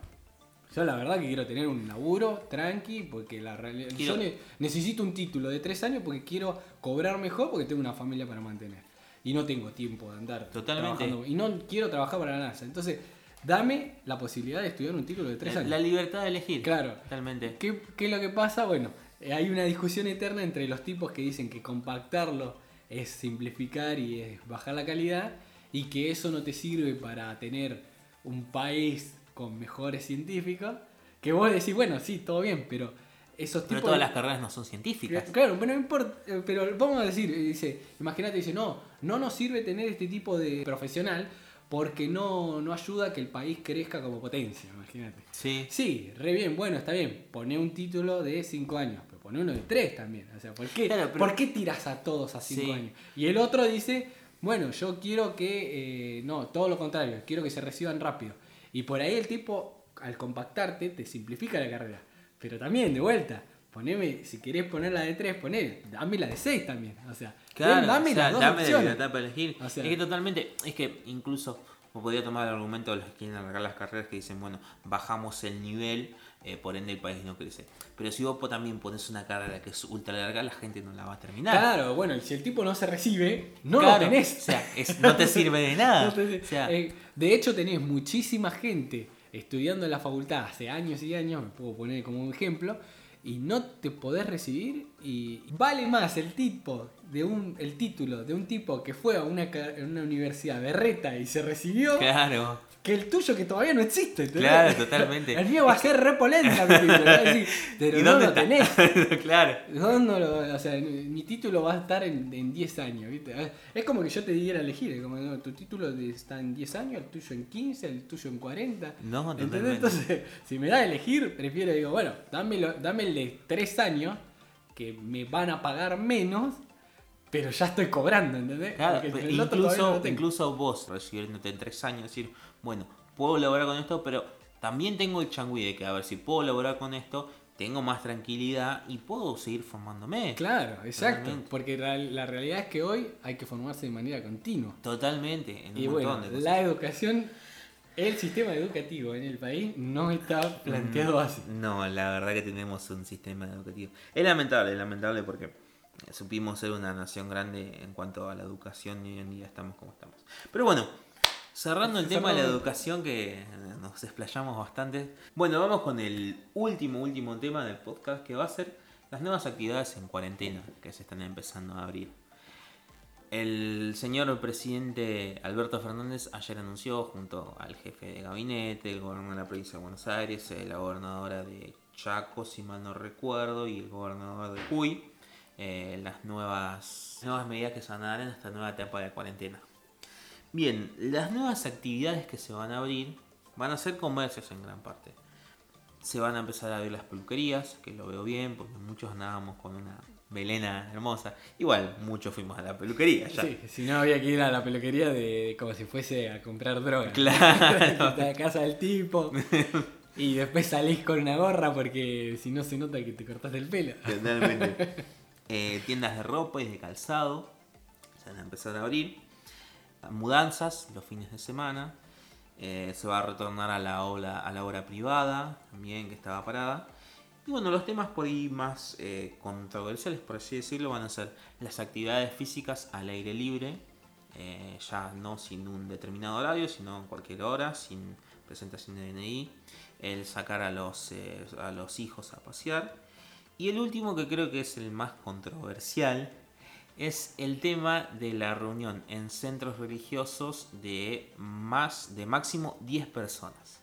yo la verdad que quiero tener un laburo tranqui, porque la realidad... Yo ne- necesito un título de 3 años porque quiero cobrar mejor porque tengo una familia para mantener. Y no tengo tiempo de andar Totalmente. trabajando. Y no quiero trabajar para la NASA. Entonces, dame la posibilidad de estudiar un título de tres La, años. la libertad de elegir. Claro. Totalmente. ¿Qué, qué es lo que pasa? Bueno, eh, hay una discusión eterna entre los tipos que dicen que compactarlo es simplificar y es bajar la calidad y que eso no te sirve para tener un país con mejores científicos. Que vos decís, bueno, sí, todo bien, pero esos Pero tipos... todas las carreras no son científicas. Claro, pero no importa, eh, pero vamos a decir, eh, dice, imagínate, dice, no, no nos sirve tener este tipo de profesional porque no, no ayuda a que el país crezca como potencia, imagínate. Sí. Sí, re bien, bueno, está bien. Poné un título de 5 años, pero poné uno de 3 también. O sea, ¿por qué, Claro, pero- ¿por qué tiras a todos a 5 Sí. años? Y el otro dice, bueno, yo quiero que, eh, no, todo lo contrario, quiero que se reciban rápido. Y por ahí el tipo, al compactarte, te simplifica la carrera. Pero también, de vuelta, poneme, si querés poner la de 3, poné, dame la de 6 también. O sea, Claro, dame o sea, las dos dame la opciones. libertad para elegir. O sea- es que totalmente, es que incluso me podría tomar el argumento de los que quieren alargar las carreras que dicen, bueno, bajamos el nivel, eh, por ende el país no crece. Pero si vos también pones una carrera que es ultra larga, la gente no la va a terminar. Claro, bueno, y si el tipo no se recibe, no Claro, lo tenés. O sea, es- no te sirve de nada. *laughs* No te- O sea, eh, de hecho, tenés muchísima gente estudiando en la facultad hace años y años, me puedo poner como un ejemplo, y no te podés recibir y vale más el tipo de un el título de un tipo que fue a una, una universidad berreta y se recibió claro. Que el tuyo que todavía no existe. ¿entendés? Claro, totalmente. *laughs* El mío va a ser repolenta, *laughs* pero ¿Y no dónde lo tenés. *laughs* claro. ¿Dónde lo- o sea, mi título va a estar en, en 10 años, ¿viste? Es como que yo te diera a elegir, como, no, tu título está en 10 años, el tuyo en 15, el tuyo en 40. No, ¿Entendés? totalmente. Entonces, si me da a elegir, prefiero, digo, bueno, dámelo, dame el de 3 años, que me van a pagar menos, pero ya estoy cobrando, ¿entendés? Claro, no incluso, incluso vos recibiéndote en tres años, decir, bueno, puedo lograr con esto, pero también tengo el changüí de que a ver si puedo lograr con esto, tengo más tranquilidad y puedo seguir formándome. Claro, exacto. Porque la, la realidad es que hoy hay que formarse de manera continua. Totalmente, en un Y montón bueno, de cosas. la educación, el sistema educativo en el país no está planteado así. No, la verdad que tenemos un sistema educativo. Es lamentable, es lamentable porque supimos ser una nación grande en cuanto a la educación y hoy en día estamos como estamos. Pero bueno, cerrando el tema de la educación que eh, nos explayamos bastante. Bueno, vamos con el último, último tema del podcast que va a ser las nuevas actividades en cuarentena que se están empezando a abrir. El señor presidente Alberto Fernández ayer anunció junto al jefe de gabinete, el gobernador de la provincia de Buenos Aires, eh, la gobernadora de Chaco, si mal no recuerdo, y el gobernador de Cuy, eh, las nuevas, nuevas medidas que se van a dar en esta nueva etapa de cuarentena. Bien, las nuevas actividades que se van a abrir van a ser comercios en gran parte. Se van a empezar a abrir las peluquerías, que lo veo bien, porque muchos andábamos con una melena hermosa. Igual, muchos fuimos a la peluquería ya. Sí, si no había que ir a la peluquería de, como si fuese a comprar droga. *laughs* Claro. *laughs* Está a casa del tipo. Y después salís con una gorra porque si no se nota que te cortaste el pelo. Totalmente. *laughs* Eh, tiendas de ropa y de calzado se van a empezar a abrir. Mudanzas los fines de semana. Eh, se va a retornar a la obra, a la obra privada también que estaba parada. Y bueno, los temas por ahí más eh, controversiales, por así decirlo, van a ser las actividades físicas al aire libre, eh, ya no sin un determinado horario, sino en cualquier hora, sin presentación de DNI, el sacar a los, a los hijos a pasear. Y el último que creo que es el más controversial es el tema de la reunión en centros religiosos de más de máximo 10 personas.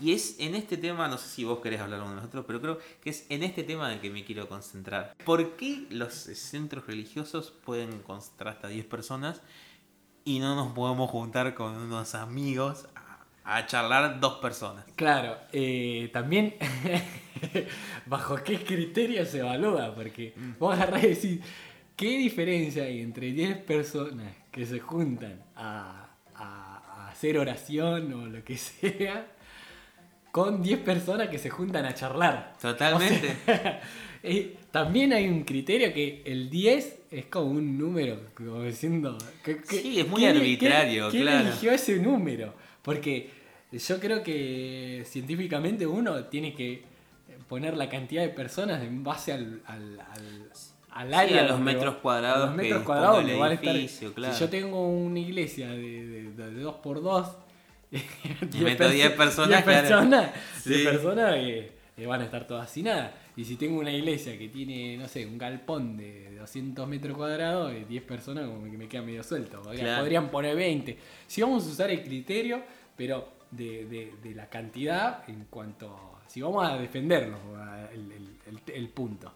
Y es en este tema, no sé si vos querés hablar de nosotros, pero creo que es en este tema en el que me quiero concentrar. ¿Por qué los centros religiosos pueden concentrar hasta 10 personas y no nos podemos juntar con unos amigos a, a charlar dos personas? Claro, eh, también *laughs* bajo qué criterio se evalúa, porque vos agarrás y decís, ¿qué diferencia hay entre 10 personas que se juntan a, a- a hacer oración o lo que sea, con 10 personas que se juntan a charlar? Totalmente. *laughs* Eh, también hay un criterio que el 10 es como un número, como diciendo... que- que- Sí, es muy ¿quién- arbitrario, quién- claro. ¿Quién eligió ese número? Porque yo creo que científicamente uno tiene que poner la cantidad de personas en base al, al, al, al Sí, área. a los metros cuadrados a los que metros disponga cuadrados donde van a estar- claro. Si yo tengo una iglesia de, de, de 2x2 Y *laughs* meto 10 personas, 10 claro. personas, Sí. 10 personas que, que van a estar todas sin nada. Y si tengo una iglesia que tiene, no sé, un galpón de 200 metros cuadrados, eh, 10 personas como que me queda medio suelto. Podrían, Claro. podrían poner 20. Si vamos a usar el criterio, pero de, de- de la cantidad en cuanto... Si vamos a defenderlo, el, el- el- el punto.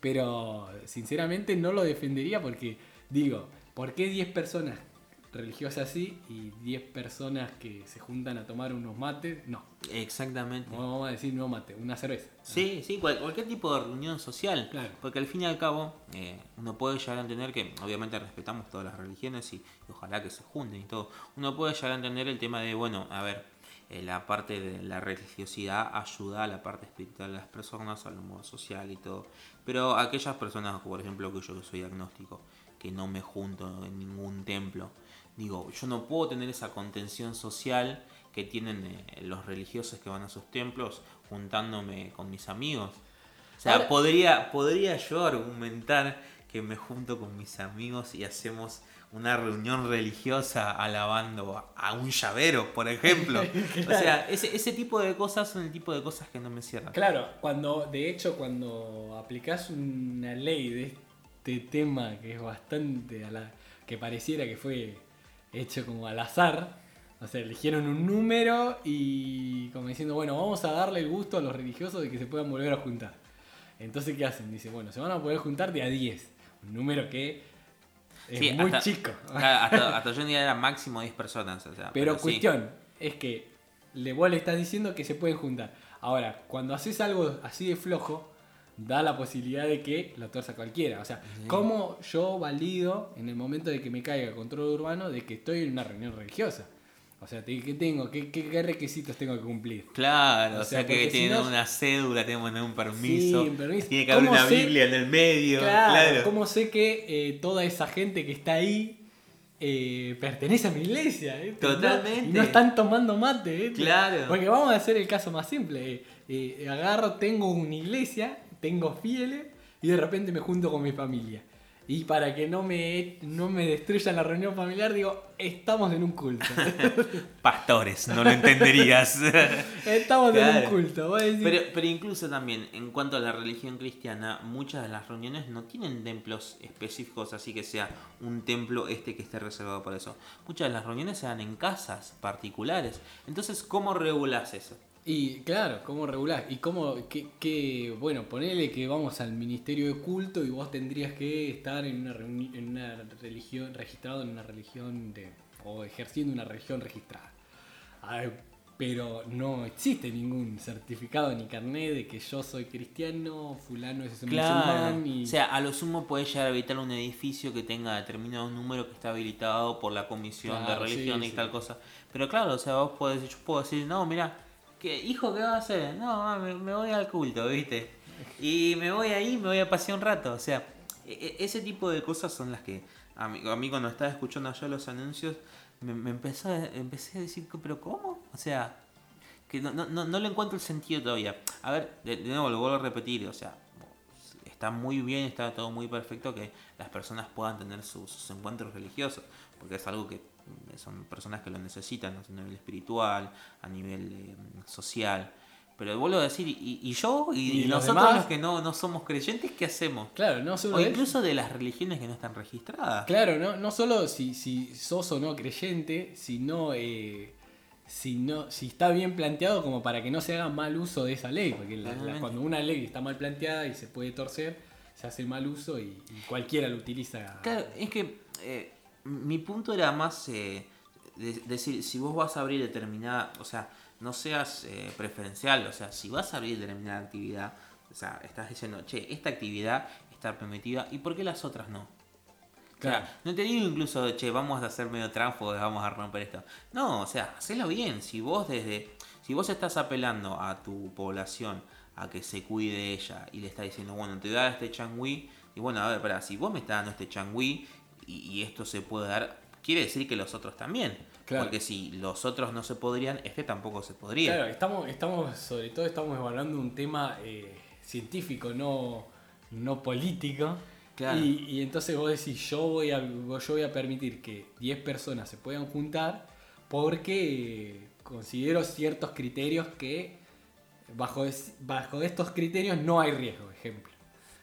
Pero sinceramente no lo defendería porque, digo, ¿por qué 10 personas religiosas así y 10 personas que se juntan a tomar unos mates? No, Exactamente. vamos a decir no mate, una cerveza. Sí, sí, cual- cualquier tipo de reunión social. Claro. Porque al fin y al cabo, eh, uno puede llegar a entender que, obviamente, respetamos todas las religiones y, y ojalá que se junten y todo. Uno puede llegar a entender el tema de, bueno, a ver, eh, la parte de la religiosidad ayuda a la parte espiritual de las personas, al humor social y todo. Pero aquellas personas, por ejemplo, que yo que soy agnóstico, que no me junto en ningún templo, digo, yo no puedo tener esa contención social que tienen eh, los religiosos que van a sus templos juntándome con mis amigos. O sea, Ahora- podría, podría yo argumentar que me junto con mis amigos y hacemos una reunión religiosa alabando a, un llavero, por ejemplo. *laughs* O sea, ese, ese tipo de cosas son el tipo de cosas que no me cierran. Claro, cuando, de hecho, cuando aplicás una ley de este tema que es bastante a la. que pareciera que fue hecho como al azar. O sea, eligieron un número y como diciendo, bueno, vamos a darle el gusto a los religiosos de que se puedan volver a juntar. Entonces, ¿qué hacen? Dice, bueno, se van a poder juntar de a 10. Un número que es Sí, muy hasta- chico. *laughs* Claro, hasta, hasta yo en día era máximo 10 personas. O sea, Pero sí. cuestión es que le, vos le estás diciendo que se pueden juntar. Ahora, cuando haces algo así de flojo, da la posibilidad de que lo torza cualquiera. O sea, ¿cómo yo valido en el momento de que me caiga control urbano de que estoy en una reunión religiosa? O sea, ¿qué tengo? ¿Qué, qué, qué requisitos tengo que cumplir? Claro, O sea, que porque si tienen no- una cédula, tenemos que tener un permiso, Sí, un permiso. tiene que haber ¿Cómo una sé- Biblia en el medio. Claro, Claro, ¿cómo sé que eh, toda esa gente que está ahí eh, pertenece a mi iglesia? eh? Totalmente. Y no están tomando mate. eh? Claro. Porque vamos a hacer el caso más simple. agarro, tengo una iglesia, tengo fieles y de repente me junto con mi familia. Y para que no me, no me destruyan la reunión familiar, digo, estamos en un culto. *laughs* Pastores, no lo entenderías. *laughs* estamos en un culto. Decís, Pero, pero incluso también, en cuanto a la religión cristiana, muchas de las reuniones no tienen templos específicos, así que sea un templo este que esté reservado para eso. Muchas de las reuniones se dan en casas particulares. Entonces, ¿cómo regulas eso? Y claro, ¿cómo regular? Y cómo, qué, qué- bueno, ponele que vamos al Ministerio de Culto y vos tendrías que estar en una, en una religión, registrado en una religión de, o ejerciendo una religión registrada. A ver, pero no existe ningún certificado ni carnet de que yo soy cristiano, fulano es musulmán y... O sea, a lo sumo puede llegar a habilitar un edificio que tenga determinado número que está habilitado por la comisión Claro, de sí, religión y sí. tal cosa. Pero claro, o sea, vos podés, yo puedo decir, no, mira, ¿qué, hijo, ¿qué vas a hacer? No, me, voy al culto, ¿viste? Y me voy ahí, me voy a pasear un rato. O sea, e- e- ese tipo de cosas son las que a mí, cuando estaba escuchando allá los anuncios, me, me empezó empecé a decir, pero ¿cómo? O sea, que no, no, no, no le encuentro el sentido todavía. A ver, de, nuevo lo vuelvo a repetir, o sea, está muy bien, está todo muy perfecto que las personas puedan tener sus, sus encuentros religiosos, porque es algo que son personas que lo necesitan a nivel espiritual, a nivel eh, social. Pero vuelvo a decir, ¿y, y yo? ¿Y, ¿Y los nosotros demás? los que no, no somos creyentes, qué hacemos? Claro, no solo O incluso de las religiones que no están registradas. Claro, no, no solo si, si sos o no creyente, sino eh, si, no, si está bien planteado como para que no se haga mal uso de esa ley. Porque la- la- Totalmente. cuando una ley está mal planteada y se puede torcer, se hace mal uso y, y cualquiera lo utiliza. Claro, es que eh, mi punto era más eh, de- decir, si vos vas a abrir determinada, o sea, no seas eh, preferencial, o sea, si vas a abrir determinada actividad, o sea, estás diciendo, che, esta actividad está permitida, ¿y por qué las otras no? O sea, Claro. no te digo incluso, che, vamos a hacer medio tránsfugo, vamos a romper esto. No, o sea, hacelo bien. Si vos desde, si vos estás apelando a tu población a que se cuide ella y le estás diciendo, bueno, te da este changüí, y bueno, a ver, para, si vos me estás dando este changüí y, esto se puede dar, quiere decir que los otros también. Claro. Porque si los otros no se podrían, este tampoco se podría. Claro, estamos, estamos, sobre todo estamos evaluando un tema eh, científico, no, no político. Claro. Y, y entonces vos decís, yo voy, a, yo voy a permitir que 10 personas se puedan juntar porque, considero ciertos criterios que bajo, es- bajo estos criterios no hay riesgo, ejemplo.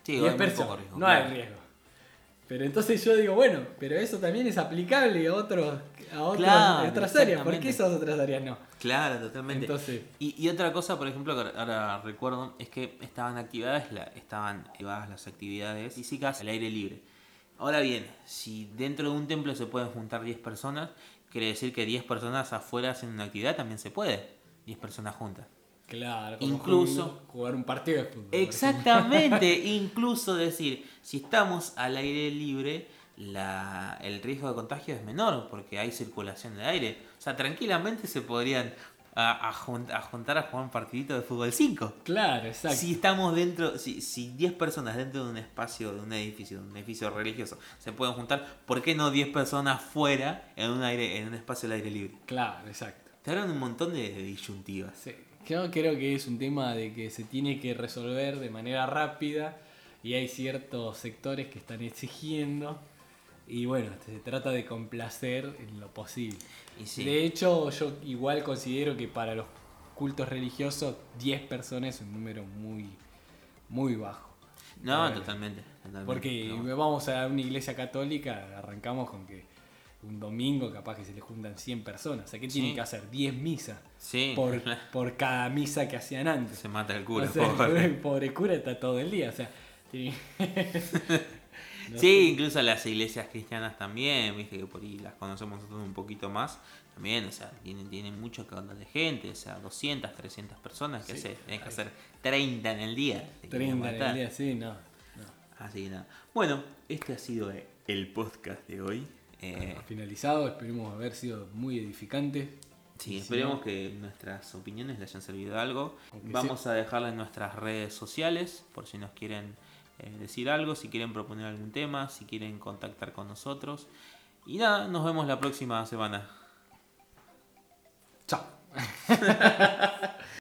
Sí, 10 hay muy personas, riesgo, no claro. hay riesgo. Pero entonces yo digo, bueno, pero eso también es aplicable a otros, a otros- Claro, otras áreas. ¿Por qué esas otras áreas no? Claro, totalmente. Entonces, Y, y otra cosa, por ejemplo, que ahora recuerdo, es que estaban activadas, la- estaban llevadas las actividades físicas al aire libre. Ahora bien, si dentro de un templo se pueden juntar 10 personas, quiere decir que 10 personas afuera haciendo una actividad también se puede. 10 personas juntas. Claro, como Incluso- jugar- un partido de fútbol. Exactamente, *laughs* incluso decir, si estamos al aire libre, la, el riesgo de contagio es menor porque hay circulación de aire. O sea, tranquilamente se podrían a, a jun- a juntar a jugar un partidito de fútbol 5. Claro, exacto. Si estamos dentro, si, si 10 personas dentro de un espacio, de un edificio, de un edificio religioso, se pueden juntar, ¿por qué no 10 personas fuera en un aire, en un espacio al aire libre? Claro, exacto. Te hablan un montón de, de disyuntivas. Sí. Yo creo que es un tema de que se tiene que resolver de manera rápida y hay ciertos sectores que están exigiendo y bueno, se trata de complacer en lo posible. Y sí. De hecho, yo igual considero que para los cultos religiosos 10 personas es un número muy, muy bajo. No, totalmente. totalmente. Porque No. vamos a una iglesia católica, arrancamos con que un domingo capaz que se le juntan 100 personas. O sea, ¿qué tienen que hacer? 10 misas Sí, por, *laughs* por cada misa que hacían antes. se mata el cura. O sea, pobre. *laughs* el pobre cura está todo el día. O sea, tiene- *laughs* No Sí, incluso las iglesias cristianas también, viste que por ahí las conocemos nosotros un poquito más, también, o sea, tienen, tienen mucho de gente, o sea, 200, 300 personas, que Sí, sé, tienen que hacer 30 en el día. te quieren 30 en el día, sí, no. no. Así que nada. Bueno, este ha sido el podcast de hoy. Eh, Finalizado, esperemos haber sido muy edificante. sí, esperemos que nuestras opiniones les hayan servido de algo. Aunque Vamos a dejarla en nuestras redes sociales, por si nos quieren eh, decir algo, si quieren proponer algún tema, si quieren contactar con nosotros. Y nada, nos vemos la próxima semana. Chao. *laughs*